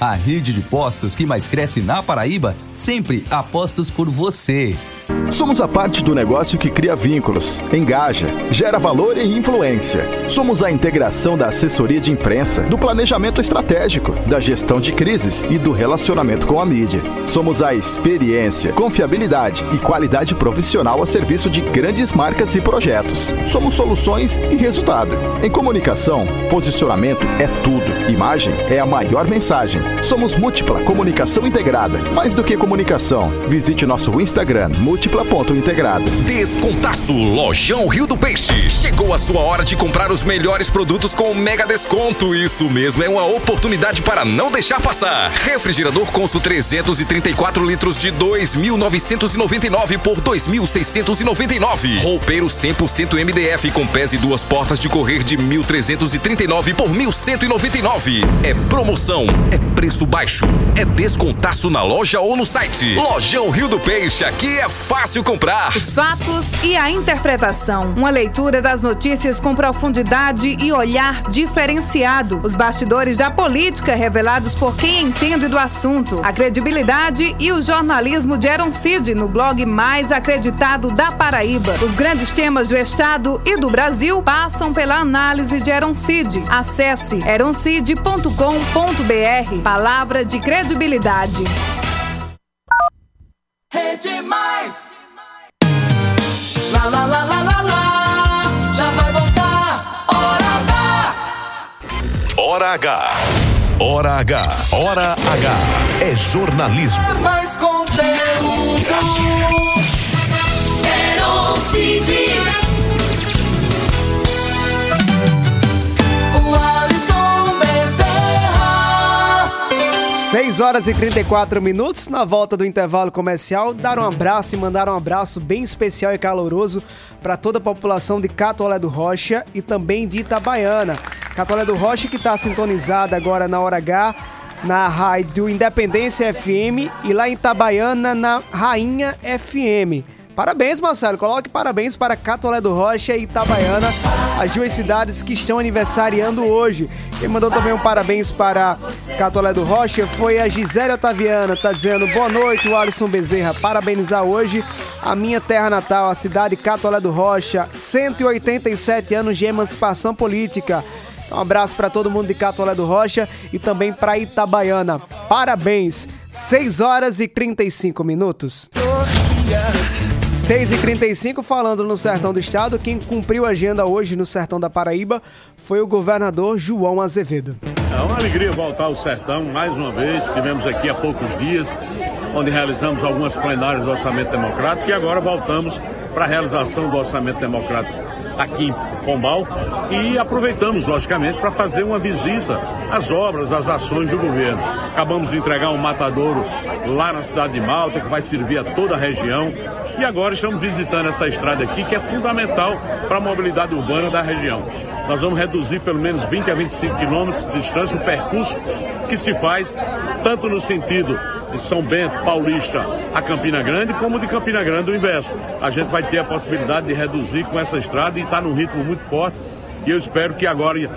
Speaker 17: A rede de postos que mais cresce na Paraíba, sempre apostos por você.
Speaker 18: Somos a parte do negócio que cria vínculos, engaja, gera valor e influência. Somos a integração da assessoria de imprensa, do planejamento estratégico, da gestão de crises e do relacionamento com a mídia. Somos a experiência, confiabilidade e qualidade profissional a serviço de grandes marcas e projetos. Somos soluções e resultado. Em comunicação, posicionamento é tudo. Imagem é a maior mensagem. Somos múltipla comunicação integrada. Mais do que comunicação, visite nosso Instagram múltipla.integrada.
Speaker 3: Descontaço Lojão Rio do Peixe. Chegou a sua hora de comprar os melhores produtos com mega desconto. Isso mesmo, é uma oportunidade para não deixar passar. Refrigerador Consul 334 litros de 2.999 por 2.699. Roupeiro 100% MDF com pés e duas portas de correr de 1.339 por 1.199. É promoção, é preço baixo, é descontaço na loja ou no site. Lojão Rio do Peixe, aqui é fácil comprar.
Speaker 19: Os fatos e a interpretação. Uma leitura das notícias com profundidade e olhar diferenciado. Os bastidores da política revelados por quem entende do assunto. A credibilidade e o jornalismo de Aaron Cid no blog mais acreditado da Paraíba. Os grandes temas do Estado e do Brasil passam pela análise de Aaron Cid. Acesse eroncid.com.br. Palavra de credibilidade.
Speaker 2: Rede Mais. Lá, lá, lá, lá, lá, lá. Já vai voltar. Hora H.
Speaker 3: Hora H. Hora H. Hora H. É jornalismo.
Speaker 2: É mais conteúdo.
Speaker 1: 6 horas e 34 minutos, na volta do intervalo comercial, dar um abraço e mandar um abraço bem especial e caloroso para toda a população de Catolé do Rocha e também de Itabaiana. Catolé do Rocha que está sintonizada agora na hora H, na rádio Independência FM e lá em Itabaiana na Rainha FM. Parabéns, Marcelo. Coloque parabéns para Catolé do Rocha e Itabaiana, as duas cidades que estão aniversariando hoje. Quem mandou também um parabéns para Catolé do Rocha foi a Gisele Otaviana. Tá dizendo boa noite, Alisson Bezerra. Parabenizar hoje a minha terra natal, a cidade Catolé do Rocha. 187 anos de emancipação política. Um abraço para todo mundo de Catolé do Rocha e também para Itabaiana. Parabéns! 6 horas e 35 minutos. 6 e 35 falando no Sertão do Estado, quem cumpriu a agenda hoje no Sertão da Paraíba foi o governador João Azevedo.
Speaker 20: É uma alegria voltar ao Sertão mais uma vez. Estivemos aqui há poucos dias, onde realizamos algumas plenárias do Orçamento Democrático e agora voltamos para a realização do Orçamento Democrático aqui em Pombal e aproveitamos, logicamente, para fazer uma visita às obras, às ações do governo. Acabamos de entregar um matadouro lá na cidade de Malta, que vai servir a toda a região. E agora estamos visitando essa estrada aqui, que é fundamental para a mobilidade urbana da região. Nós vamos reduzir pelo menos 20 a 25 quilômetros de distância o percurso que se faz, tanto no sentido de São Bento, Paulista a Campina Grande, como de Campina Grande o inverso. A gente vai ter a possibilidade de reduzir com essa estrada e está num ritmo muito forte. E eu espero que agora,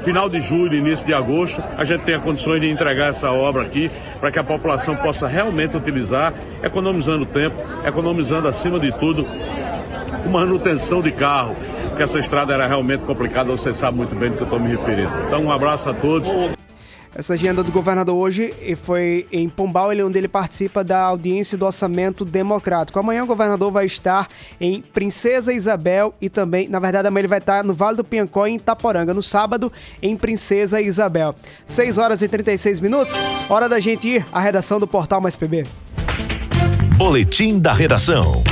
Speaker 20: final de julho, início de agosto, a gente tenha condições de entregar essa obra aqui para que a população possa realmente utilizar, economizando tempo, economizando acima de tudo manutenção de carro, que essa estrada era realmente complicada, você sabe muito bem do que eu estou me referindo. Então, um abraço a todos.
Speaker 1: Essa agenda do governador hoje foi em Pombal, ele, onde ele participa da audiência do orçamento democrático. Amanhã o governador vai estar em Princesa Isabel e também, na verdade, amanhã ele vai estar no Vale do Piancó em Itaporanga. No sábado, em Princesa Isabel. 6 horas e 36 minutos, hora da gente ir à redação do Portal Mais PB.
Speaker 3: Boletim da redação.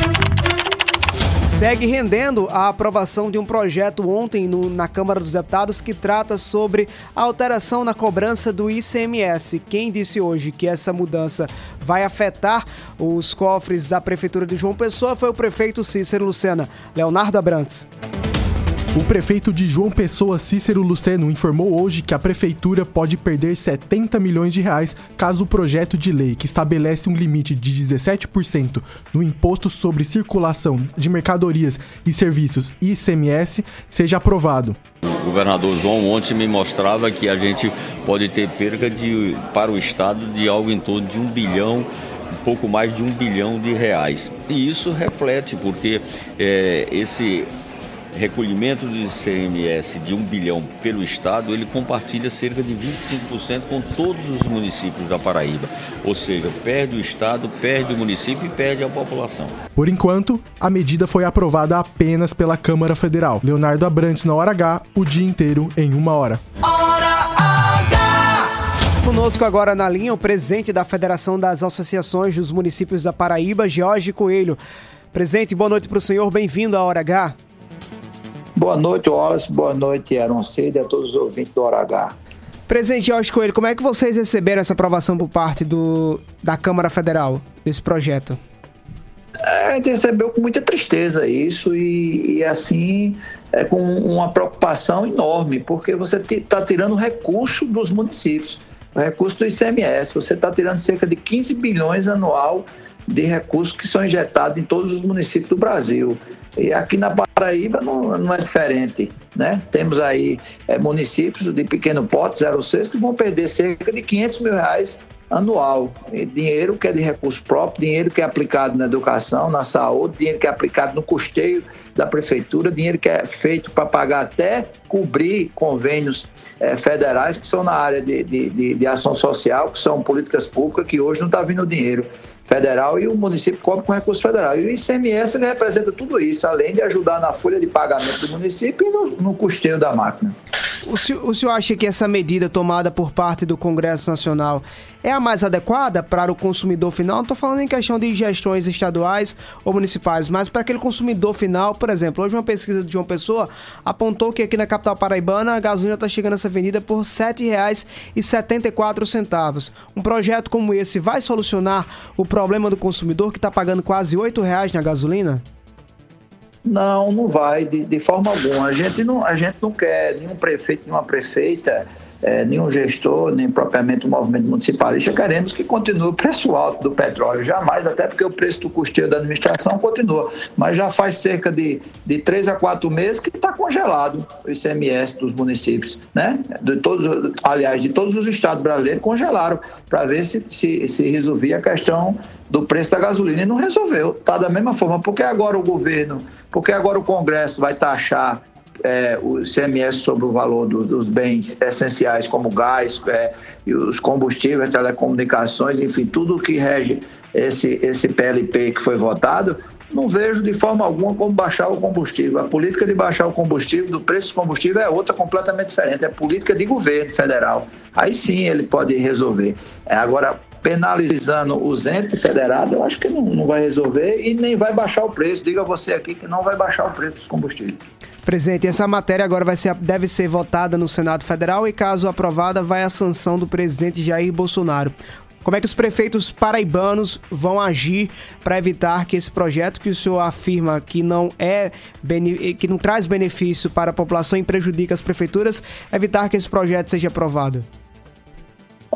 Speaker 1: Segue rendendo a aprovação de um projeto ontem no, na Câmara dos Deputados que trata sobre alteração na cobrança do ICMS. Quem disse hoje que essa mudança vai afetar os cofres da Prefeitura de João Pessoa foi o prefeito Cícero Lucena. Leonardo Abrantes.
Speaker 21: O prefeito de João Pessoa, Cícero Luceno, informou hoje que a prefeitura pode perder 70 milhões de reais caso o projeto de lei que estabelece um limite de 17% no imposto sobre circulação de mercadorias e serviços ICMS seja aprovado.
Speaker 22: O governador João ontem me mostrava que a gente pode ter perca de, para o Estado de algo em torno de um bilhão pouco mais de um bilhão de reais. E isso reflete, porque é, esse recolhimento do ICMS de 1 bilhão pelo Estado, ele compartilha cerca de 25% com todos os municípios da Paraíba. Ou seja, perde o Estado, perde o município e perde a população.
Speaker 21: Por enquanto, a medida foi aprovada apenas pela Câmara Federal. Leonardo Abrantes na hora H, o dia inteiro em uma hora.
Speaker 1: Conosco agora na linha o presidente da Federação das Associações dos Municípios da Paraíba, Jorge Coelho. Presidente, boa noite para o senhor, bem-vindo à Hora H.
Speaker 23: Boa noite, Wallace. Boa noite, Aaron Cida e a todos os ouvintes do Hora H.
Speaker 1: Presidente Jorge Coelho, como é que vocês receberam essa aprovação por parte do, da Câmara Federal desse projeto?
Speaker 23: É, a gente recebeu com muita tristeza isso e, e assim é, com uma preocupação enorme, porque você está tirando recurso dos municípios, recurso do ICMS, você está tirando cerca de 15 bilhões anual de recursos que são injetados em todos os municípios do Brasil. E aqui na Paraíba não, não é diferente. Né? Temos aí é, municípios de pequeno porte, 06, que vão perder cerca de 500 mil reais anual. E dinheiro que é de recurso próprio, dinheiro que é aplicado na educação, na saúde, dinheiro que é aplicado no custeio da prefeitura, dinheiro que é feito para pagar até cobrir convênios é, federais que são na área de, de, de, de, ação social, que são políticas públicas, que hoje não está vindo dinheiro federal e o município cobre com recurso federal. E o ICMS ele representa tudo isso, além de ajudar na folha de pagamento do município e no, no custeio da máquina.
Speaker 1: O senhor, o senhor acha que essa medida tomada por parte do Congresso Nacional é a mais adequada para o consumidor final? Não estou falando em questão de gestões estaduais ou municipais, mas para aquele consumidor final, por exemplo, hoje uma pesquisa de uma pessoa apontou que aqui na capital paraibana a gasolina está chegando a ser vendida por R$ 7,74. Um projeto como esse vai solucionar o problema do consumidor que está pagando quase R$ 8,00 na gasolina?
Speaker 23: Não, não vai, de, de, forma alguma. A gente não, a gente não quer nenhum prefeito, nenhuma prefeita é, nenhum gestor, nem propriamente o movimento municipalista, queremos que continue o preço alto do petróleo. Jamais, até porque o preço do custeio da administração continua. Mas já faz cerca de, de três a quatro meses que está congelado o ICMS dos municípios. Né? De todos, aliás, de todos os estados brasileiros congelaram para ver se, se, se resolvia a questão do preço da gasolina e não resolveu. Está da mesma forma. Porque agora o governo, porque agora o Congresso vai taxar é, o CMS sobre o valor do, dos bens essenciais, como gás, é, e os combustíveis, telecomunicações, enfim, tudo que rege esse, esse PLP que foi votado, não vejo de forma alguma como baixar o combustível. A política de baixar o combustível, do preço do combustível, é outra completamente diferente. É política de governo federal. Aí sim ele pode resolver. É, agora, penalizando os entes federados, eu acho que não, não vai resolver e nem vai baixar o preço. Diga você aqui que não vai baixar o preço dos combustíveis.
Speaker 1: Presidente, essa matéria agora vai ser, deve ser votada no Senado Federal e, caso aprovada, vai à sanção do presidente Jair Bolsonaro. Como é que os prefeitos paraibanos vão agir para evitar que esse projeto que o senhor afirma que não é que não traz benefício para a população e prejudica as prefeituras, evitar que esse projeto seja aprovado?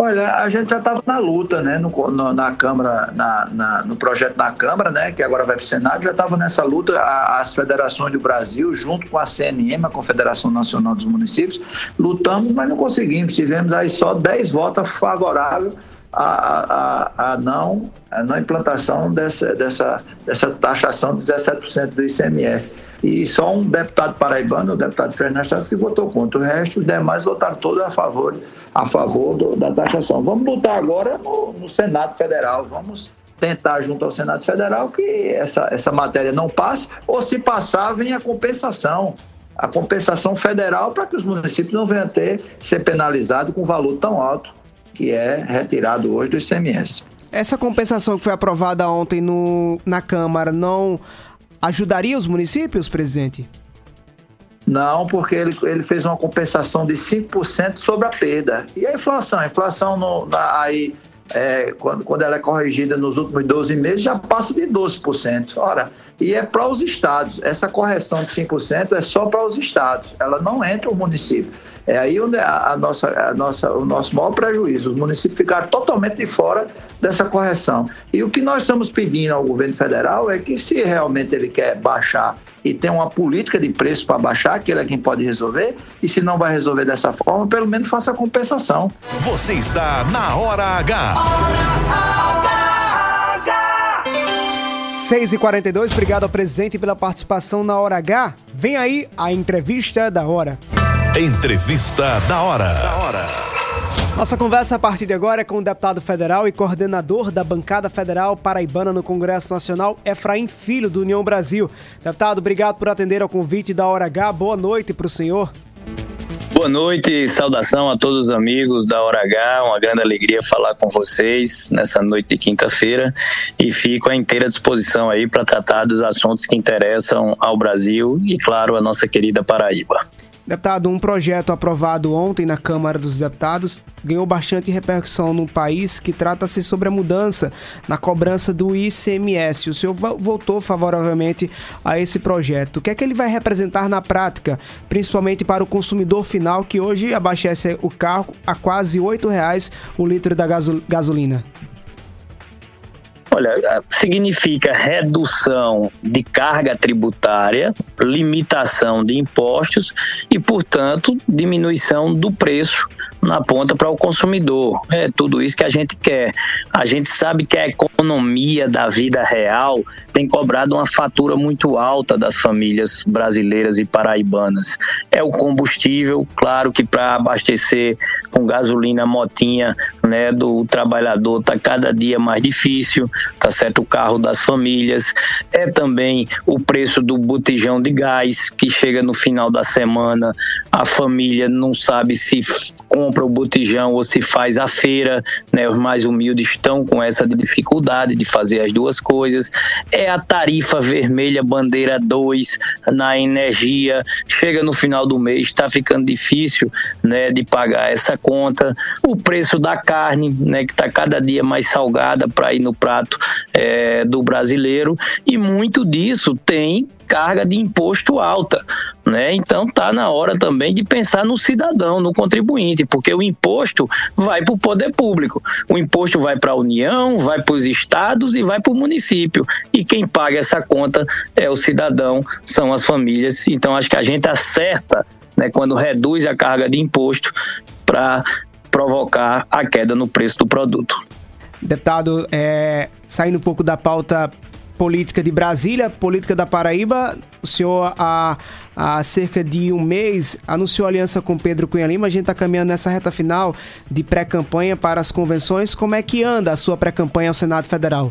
Speaker 23: Olha, a gente já estava na luta, né, no, no na Câmara, na, na, no projeto da Câmara, né, que agora vai para o Senado, já estava nessa luta, a, as federações do Brasil, junto com a CNM, a Confederação Nacional dos Municípios, lutamos, mas não conseguimos, tivemos aí só 10 votos favoráveis a, a, a, não, a não implantação dessa, dessa, dessa taxação de 17% do ICMS. E só um deputado paraibano, o deputado Fernando Chaves, que votou contra. O resto, os demais votaram todos a favor, a favor do, da taxação. Vamos lutar agora no, no Senado Federal. Vamos tentar junto ao Senado Federal que essa, essa matéria não passe, ou se passar, vem a compensação. A compensação federal para que os municípios não venham a ter ser penalizados com valor tão alto que é retirado hoje do ICMS.
Speaker 1: Essa compensação que foi aprovada ontem no, na Câmara não ajudaria os municípios, presidente?
Speaker 23: Não, porque ele, ele fez uma compensação de 5% sobre a perda. E a inflação? A inflação no, na, aí, é, quando, quando ela é corrigida nos últimos 12 meses, já passa de 12%. Ora, e é para os estados. Essa correção de 5% é só para os estados, ela não entra o município. É aí onde a, a nossa, a nossa, o nosso maior prejuízo. Os municípios ficaram totalmente de fora dessa correção. E o que nós estamos pedindo ao governo federal é que, se realmente ele quer baixar e tem uma política de preço para baixar, que ele é quem pode resolver, e se não vai resolver dessa forma, pelo menos faça a compensação.
Speaker 3: Você está na Hora H. Hora H.
Speaker 1: 6 e 42 obrigado ao presidente pela participação na Hora H. Vem aí a entrevista da hora.
Speaker 3: Entrevista da hora. Da hora.
Speaker 1: Nossa conversa a partir de agora é com o deputado federal e coordenador da bancada federal paraibana no Congresso Nacional, Efraim Filho, do União Brasil. Deputado, obrigado por atender ao convite da Hora H. Boa noite para o senhor.
Speaker 24: Boa noite, saudação a todos os amigos da Hora H. Uma grande alegria falar com vocês nessa noite de quinta-feira e fico à inteira disposição aí para tratar dos assuntos que interessam ao Brasil e, claro, a nossa querida Paraíba.
Speaker 1: Deputado, um projeto aprovado ontem na Câmara dos Deputados ganhou bastante repercussão no país que trata-se sobre a mudança na cobrança do ICMS. O senhor votou favoravelmente a esse projeto. O que é que ele vai representar na prática, principalmente para o consumidor final que hoje abastece o carro a quase R$ reais o litro da gasolina?
Speaker 24: Olha, significa redução de carga tributária, limitação de impostos e, portanto, diminuição do preço na ponta para o consumidor. É tudo isso que a gente quer. A gente sabe que a economia da vida real tem cobrado uma fatura muito alta das famílias brasileiras e paraibanas. É o combustível, claro que para abastecer com gasolina motinha, né, do trabalhador tá cada dia mais difícil, tá certo o carro das famílias. É também o preço do botijão de gás que chega no final da semana, a família não sabe se compra o botijão ou se faz a feira, né? Os mais humildes estão com essa dificuldade de fazer as duas coisas. É a tarifa vermelha bandeira 2 na energia, chega no final do mês, está ficando difícil, né, de pagar essa conta. O preço da carne, né, que está cada dia mais salgada para ir no prato é, do brasileiro e muito disso tem carga de imposto alta. Né? Então tá na hora também de pensar no cidadão, no contribuinte, porque o imposto vai para o poder público, o imposto vai para a União, vai para os estados e vai para o município. E quem paga essa conta é o cidadão, são as famílias. Então acho que a gente acerta né, quando reduz a carga de imposto para provocar a queda no preço do produto.
Speaker 1: Deputado, é, saindo um pouco da pauta política de Brasília, política da Paraíba, o senhor há, há cerca de um mês anunciou aliança com Pedro Cunha Lima. A gente está caminhando nessa reta final de pré-campanha para as convenções. Como é que anda a sua pré-campanha ao Senado Federal?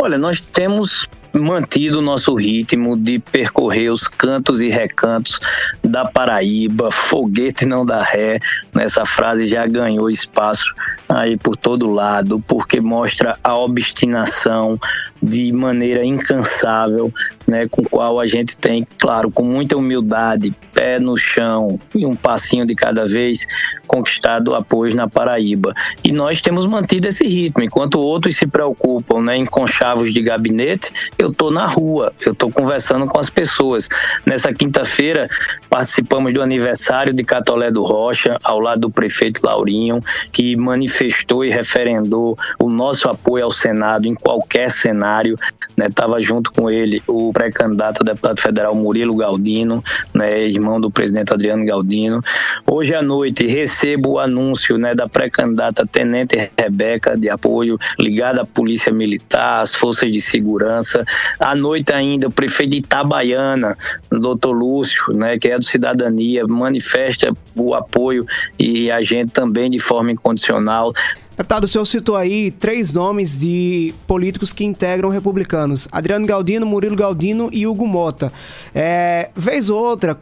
Speaker 24: Olha, nós temos mantido o nosso ritmo de percorrer os cantos e recantos da Paraíba, foguete não dá ré. Nessa frase já ganhou espaço aí por todo lado, porque mostra a obstinação de maneira incansável, né, com qual a gente tem, claro, com muita humildade, pé no chão e um passinho de cada vez, conquistado apoio na Paraíba. E nós temos mantido esse ritmo, enquanto outros se preocupam né, em conchavos de gabinete, eu estou na rua, eu estou conversando com as pessoas. Nessa quinta-feira, participamos do aniversário de Catolé do Rocha, ao lado do prefeito Laurinho, que manifestou e referendou o nosso apoio ao Senado em qualquer cenário. Estava né, junto com ele o pré-candidato a deputado federal Murilo Galdino, né, irmão do presidente Adriano Galdino. Hoje à noite, recebo o anúncio né, da pré-candidata Tenente Rebeca, de apoio ligada à Polícia Militar, às Forças de Segurança. À noite ainda, o prefeito de Itabaiana, doutor Lúcio, né, que é do Cidadania, manifesta o apoio e a gente também de forma incondicional.
Speaker 1: Deputado, o senhor citou aí três nomes de políticos que integram republicanos: Adriano Galdino, Murilo Galdino e Hugo Mota. É, vez ou outra,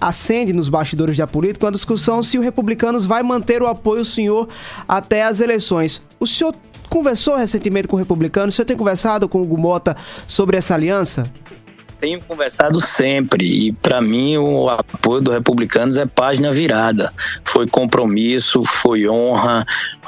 Speaker 1: acende nos bastidores da política uma discussão se o Republicanos vai manter o apoio do senhor até as eleições. O senhor conversou recentemente com o Republicano? O senhor tem conversado com o Hugo Mota sobre essa aliança?
Speaker 24: Tenho conversado sempre e para mim o apoio do Republicanos é página virada. Foi compromisso, foi honra,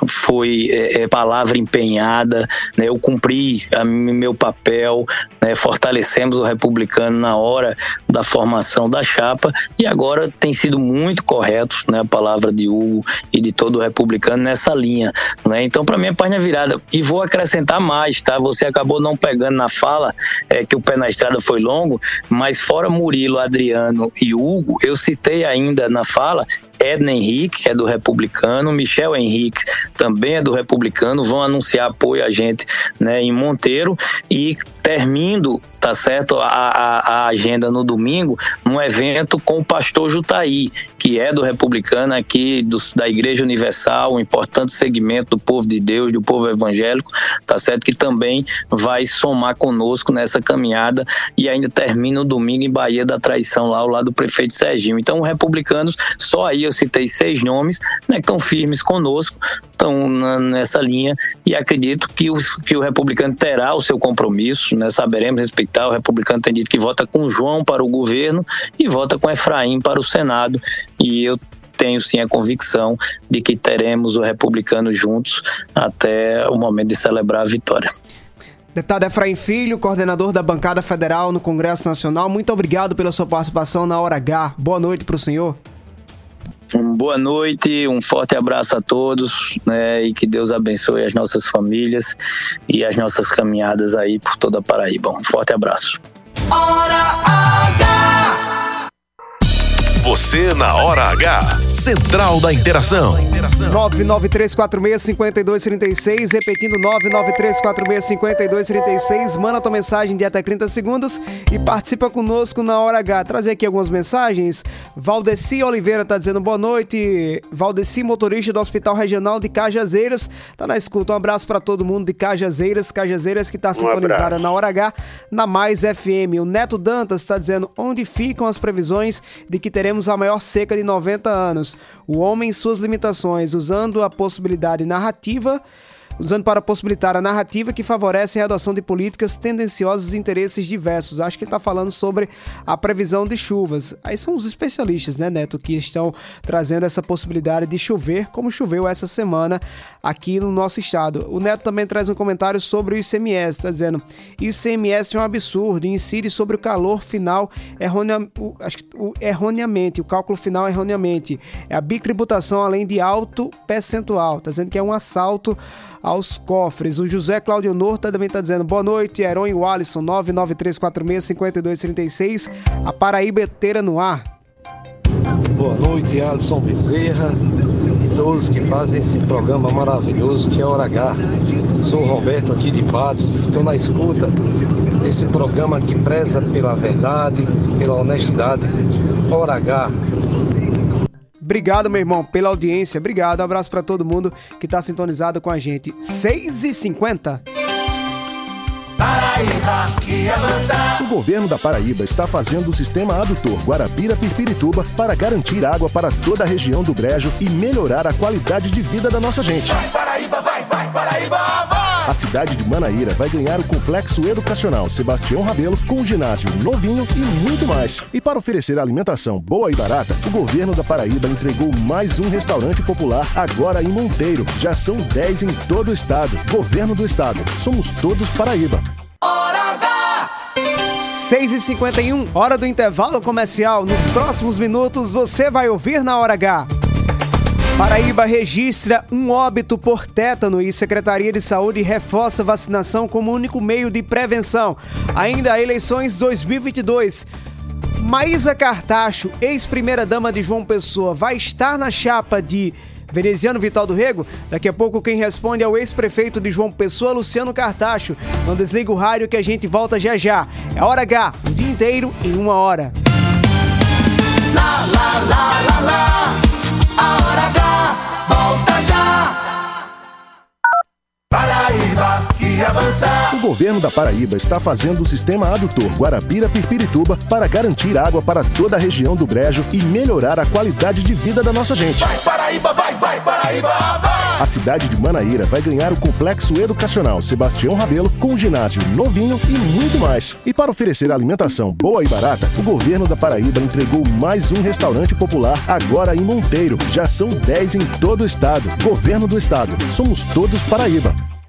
Speaker 24: foi é, é, palavra empenhada, né? eu cumpri a, meu papel, né? fortalecemos o republicano na hora da formação da chapa e agora tem sido muito correto né? a palavra de Hugo e de todo o republicano nessa linha. Né? Então, para mim, é página virada. E vou acrescentar mais, tá? Você acabou não pegando na fala é, que o pé na estrada foi longo, mas fora Murilo, Adriano e Hugo, eu citei ainda na fala Edna Henrique, que é do Republicano, Michel Henrique, também é do Republicano, vão anunciar apoio a gente né, em Monteiro. E termino tá certo? A, a, a, agenda no domingo, num evento com o pastor Jutaí, que é do republicano aqui do, da Igreja Universal, um importante segmento do povo de Deus, do povo evangélico, tá certo? Que também vai somar conosco nessa caminhada e ainda termina o domingo em Bahia da Traição, lá ao lado do prefeito Serginho. Então, republicanos, só aí eu citei seis nomes, né, que estão firmes conosco, estão nessa linha e acredito que o, que o republicano terá o seu compromisso, né? Saberemos respeitar. O republicano tem dito que vota com João para o governo e vota com Efraim para o Senado. E eu tenho sim a convicção de que teremos o republicano juntos até o momento de celebrar a vitória.
Speaker 1: Deputado Efraim Filho, coordenador da bancada federal no Congresso Nacional, muito obrigado pela sua participação na Hora H. Boa noite para o senhor.
Speaker 24: Um boa noite, um forte abraço a todos, né, e que Deus abençoe as nossas famílias e as nossas caminhadas aí por toda a Paraíba. Um forte abraço.
Speaker 3: Você na Hora H. Central da Interação.
Speaker 1: 993465236, repetindo 993465236. Manda tua mensagem de até 30 segundos e participa conosco na hora H. Trazer aqui algumas mensagens. Valdeci Oliveira tá dizendo boa noite. Valdeci, motorista do Hospital Regional de Cajazeiras, tá na escuta. Um abraço para todo mundo de Cajazeiras, Cajazeiras que tá um sintonizada abraço. na hora H, na Mais FM. O Neto Dantas está dizendo onde ficam as previsões de que teremos a maior seca de 90 anos. O homem e suas limitações, usando a possibilidade narrativa usando para possibilitar a narrativa que favorece a adoção de políticas tendenciosas e interesses diversos. Acho que ele está falando sobre a previsão de chuvas. Aí são os especialistas, né, Neto, que estão trazendo essa possibilidade de chover, como choveu essa semana aqui no nosso estado. O Neto também traz um comentário sobre o ICMS, está dizendo: ICMS é um absurdo, incide sobre o calor final erronea, o, acho que, o, erroneamente, o cálculo final erroneamente. É a bitributação além de alto percentual, está dizendo que é um assalto aos cofres. O José Claudio Norta também está dizendo boa noite, Heron e Walisson, 993465236, a Paraíba Eteira no ar.
Speaker 25: Boa noite, Alisson Bezerra e todos que fazem esse programa maravilhoso que é Hora H. Sou o Roberto aqui de Patos, estou na escuta desse programa que preza pela verdade, pela honestidade. Hora H.
Speaker 1: Obrigado, meu irmão, pela audiência. Obrigado. Um abraço para todo mundo que está sintonizado com a gente. 6h50.
Speaker 11: Paraíba que avança. O governo da Paraíba está fazendo o sistema adutor Guarabira-Pirpirituba para garantir água para toda a região do Brejo e melhorar a qualidade de vida da nossa gente.
Speaker 2: Vai, Paraíba, vai, vai, Paraíba, vai!
Speaker 11: A cidade de Manaíra vai ganhar o complexo educacional Sebastião Rabelo com um ginásio novinho e muito mais. E para oferecer alimentação boa e barata, o governo da Paraíba entregou mais um restaurante popular agora em Monteiro. Já são 10 em todo o estado. Governo do estado. Somos todos Paraíba.
Speaker 2: Hora H!
Speaker 1: 6h51, hora do intervalo comercial. Nos próximos minutos você vai ouvir na Hora H. Paraíba registra um óbito por tétano e Secretaria de Saúde reforça vacinação como único meio de prevenção. Ainda eleições 2022. Maísa Cartacho, ex-primeira-dama de João Pessoa, vai estar na chapa de Veneziano Vital do Rego? Daqui a pouco quem responde é o ex-prefeito de João Pessoa, Luciano Cartacho. Não desliga o rádio que a gente volta já já. É hora H, o dia inteiro em uma hora.
Speaker 2: Lá, lá, lá, lá, lá. A hora volta já. Paraíba que avança.
Speaker 11: O governo da Paraíba está fazendo o sistema adutor Guarabira-Pirpirituba para garantir água para toda a região do Brejo e melhorar a qualidade de vida da nossa gente.
Speaker 2: Vai, Paraíba, vai, vai, Paraíba, vai!
Speaker 11: A cidade de Manaíra vai ganhar o complexo educacional Sebastião Rabelo com um ginásio novinho e muito mais. E para oferecer alimentação boa e barata, o governo da Paraíba entregou mais um restaurante popular agora em Monteiro. Já são 10 em todo o estado. Governo do estado. Somos todos Paraíba.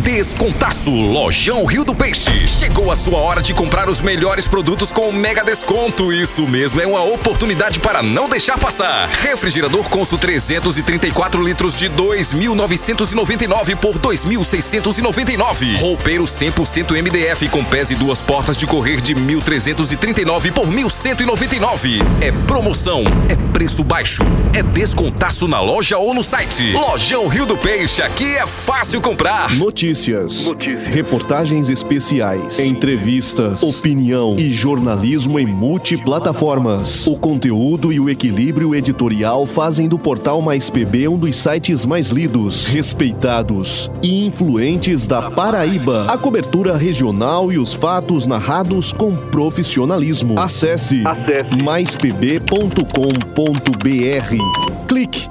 Speaker 3: Descontaço Lojão Rio do Peixe. Chegou a sua hora de comprar os melhores produtos com mega desconto. Isso mesmo, é uma oportunidade para não deixar passar. Refrigerador Consul 334 litros de 2.999 por 2.699. Roupeiro 100% MDF com pés e duas portas de correr de 1.339 por 1.199. É promoção, é preço baixo, é descontaço na loja ou no site. Lojão Rio do Peixe, aqui é fácil comprar.
Speaker 11: Notícias, reportagens especiais, entrevistas, opinião e jornalismo em multiplataformas. O conteúdo e o equilíbrio editorial fazem do portal Mais PB um dos sites mais lidos, respeitados e influentes da Paraíba. A cobertura regional e os fatos narrados com profissionalismo. Acesse, maispb.com.br. Clique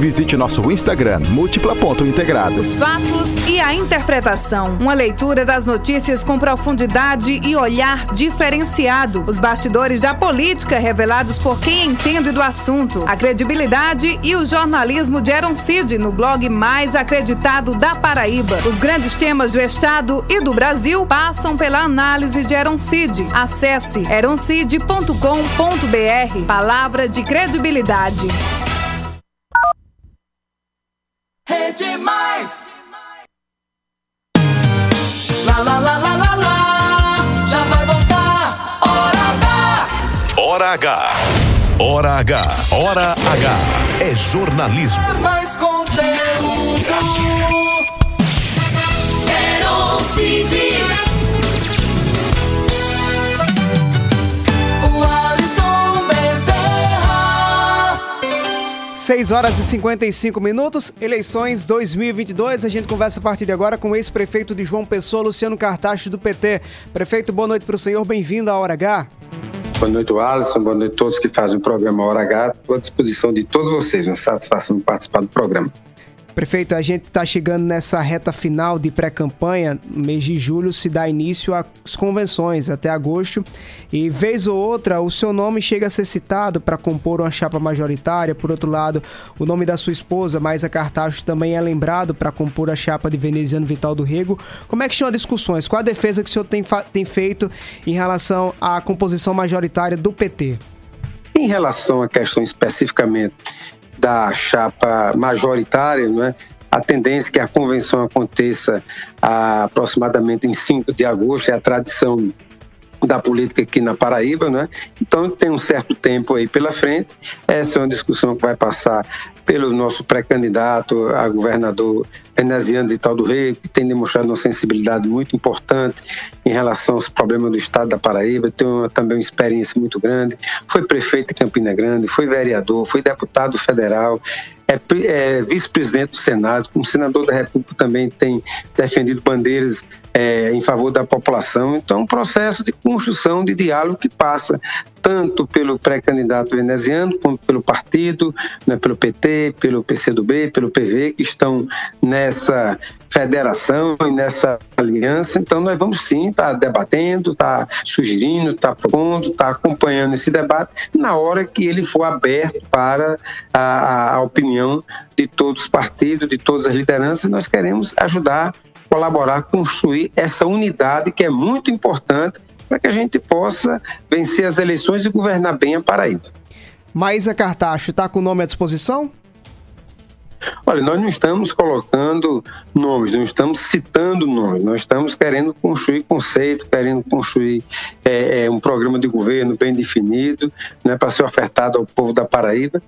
Speaker 18: visite nosso Instagram múltipla.integrada.
Speaker 19: Os fatos e a interpretação. Uma leitura das notícias com profundidade e olhar diferenciado. Os bastidores da política revelados por quem entende do assunto. A credibilidade e o jornalismo de Aaron Cid no blog mais acreditado da Paraíba. Os grandes temas do Estado e do Brasil passam pela análise de Aaron Cid. Acesse eroncid.com.br. Palavra de credibilidade.
Speaker 2: Rede Mais. Lá, lá, lá, lá, lá, lá. Já vai voltar. Hora H.
Speaker 3: Hora H. Hora H. Hora H. É jornalismo.
Speaker 2: É mais conteúdo. Quero Cid.
Speaker 1: 6 horas e 55 minutos, eleições 2022. A gente conversa a partir de agora com o ex-prefeito de João Pessoa, Luciano Cartacho, do PT. Prefeito, boa noite para o senhor, bem-vindo à Hora H.
Speaker 26: Boa noite, Alisson. Boa noite a todos que fazem o programa Hora H. Estou à disposição de todos vocês. Uma satisfação participar do programa.
Speaker 1: Prefeito, a gente está chegando nessa reta final de pré-campanha. No mês de julho se dá início às convenções até agosto. E vez ou outra, o seu nome chega a ser citado para compor uma chapa majoritária. Por outro lado, o nome da sua esposa, Maisa Cartacho, também é lembrado para compor a chapa de veneziano Vital do Rego. Como é que estão as discussões? Qual a defesa que o senhor tem, tem feito em relação à composição majoritária do PT?
Speaker 26: Em relação à questão especificamente da chapa majoritária, não é? a tendência é que a convenção aconteça aproximadamente em 5 de agosto, é a tradição da política aqui na Paraíba, né? Então tem um certo tempo aí pela frente. Essa é uma discussão que vai passar pelo nosso pré-candidato a governador veneziano de Tal do Rei, que tem demonstrado uma sensibilidade muito importante em relação aos problemas do estado da Paraíba, tem uma, também uma experiência muito grande, foi prefeito de Campina Grande, foi vereador, foi deputado federal, é, é vice-presidente do Senado, como senador da República também tem defendido bandeiras é, em favor da população. Então, é um processo de construção de diálogo que passa tanto pelo pré-candidato veneziano, como pelo partido, né, pelo PT, pelo PCdoB, pelo PV, que estão nessa federação e nessa aliança. Então, nós vamos sim estar tá debatendo, estar tá sugerindo, estar tá propondo, estar tá acompanhando esse debate na hora que ele for aberto para a, a opinião de todos os partidos, de todas as lideranças. Nós queremos ajudar colaborar, construir essa unidade que é muito importante para que a gente possa vencer as eleições e governar bem a Paraíba.
Speaker 1: Maísa Cartacho está com o nome à disposição?
Speaker 26: Olha, nós não estamos colocando nomes, não estamos citando nomes, nós estamos querendo construir conceito, querendo construir é, um programa de governo bem definido, né, para ser ofertado ao povo da Paraíba.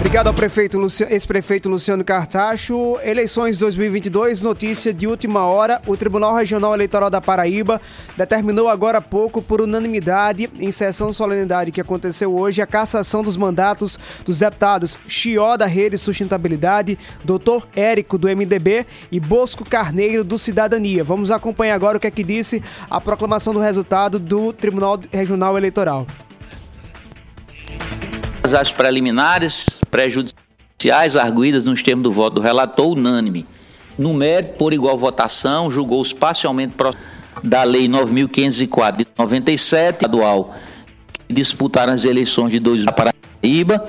Speaker 1: Obrigado ao prefeito ex-prefeito Luciano Cartacho. Eleições 2022, notícia de última hora. O Tribunal Regional Eleitoral da Paraíba determinou agora há pouco, por unanimidade, em sessão solenidade que aconteceu hoje, a cassação dos mandatos dos deputados Chió da Rede Sustentabilidade, Dr. Érico do MDB e Bosco Carneiro do Cidadania. Vamos acompanhar agora o que é que disse a proclamação do resultado do Tribunal Regional Eleitoral
Speaker 27: as preliminares prejudiciais arguídas nos termos do voto do relator unânime. No mérito, por igual votação, julgou-se parcialmente da Lei 9.504 de 97, estadual, que disputaram as eleições de 2000 da Paraíba,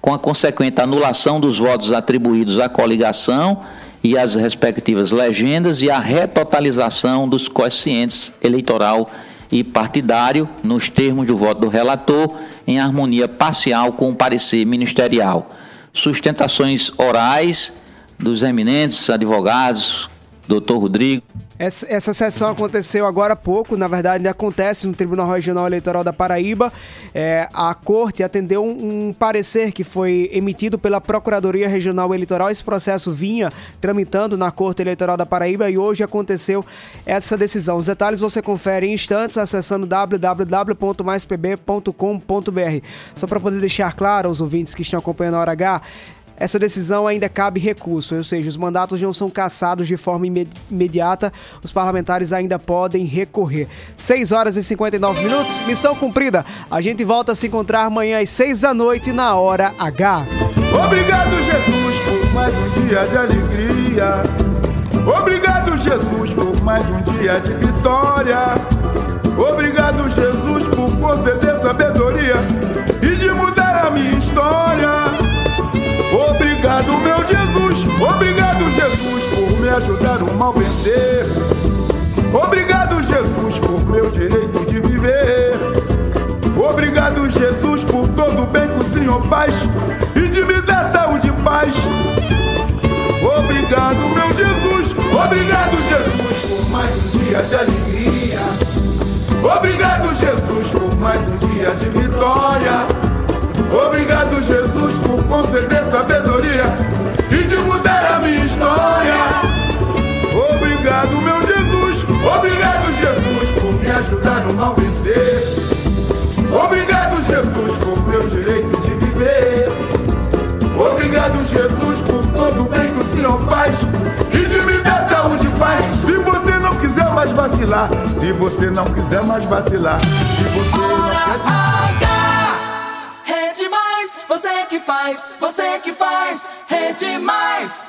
Speaker 27: com a consequente anulação dos votos atribuídos à coligação e às respectivas legendas e a retotalização dos coeficientes eleitoral e partidário, nos termos do voto do relator, em harmonia parcial com o parecer ministerial. Sustentações orais dos eminentes advogados doutor Rodrigo.
Speaker 1: Essa, essa sessão aconteceu agora há pouco, na verdade, ainda acontece no Tribunal Regional Eleitoral da Paraíba. É, a corte atendeu um, um, parecer que foi emitido pela Procuradoria Regional Eleitoral. Esse processo vinha tramitando na Corte Eleitoral da Paraíba e hoje aconteceu essa decisão. Os detalhes você confere em instantes acessando www.maispb.com.br. Só para poder deixar claro aos ouvintes que estão acompanhando a Hora H, essa decisão ainda cabe recurso, ou seja, os mandatos não são cassados de forma imediata, os parlamentares ainda podem recorrer. 6 horas e 59 minutos, missão cumprida. A gente volta a se encontrar amanhã às 6 da noite na hora H.
Speaker 28: Obrigado, Jesus, por mais um dia de alegria. Obrigado, Jesus, por mais um dia de vitória. Obrigado, Jesus, por conceder sabedoria Obrigado, meu Jesus. Obrigado, Jesus, por me ajudar o mal vencer. Obrigado, Jesus, por meu direito de viver. Obrigado, Jesus, por todo o bem que o Senhor faz e de me dar saúde e paz. Obrigado, meu Jesus. Obrigado, Jesus, por mais um dia de alegria. Obrigado, Jesus, por mais um dia de vitória. Obrigado, Jesus, por conceder sabedoria e de mudar a minha história. Obrigado, meu Jesus. Obrigado, Jesus, por me ajudar no mal vencer. Obrigado, Jesus, por meu direito de viver. Obrigado, Jesus, por todo o bem que o Senhor faz e de me dar saúde e paz. Se você não quiser mais vacilar, se você não quiser mais vacilar, se você
Speaker 2: você que faz, você que faz, Rede Mais.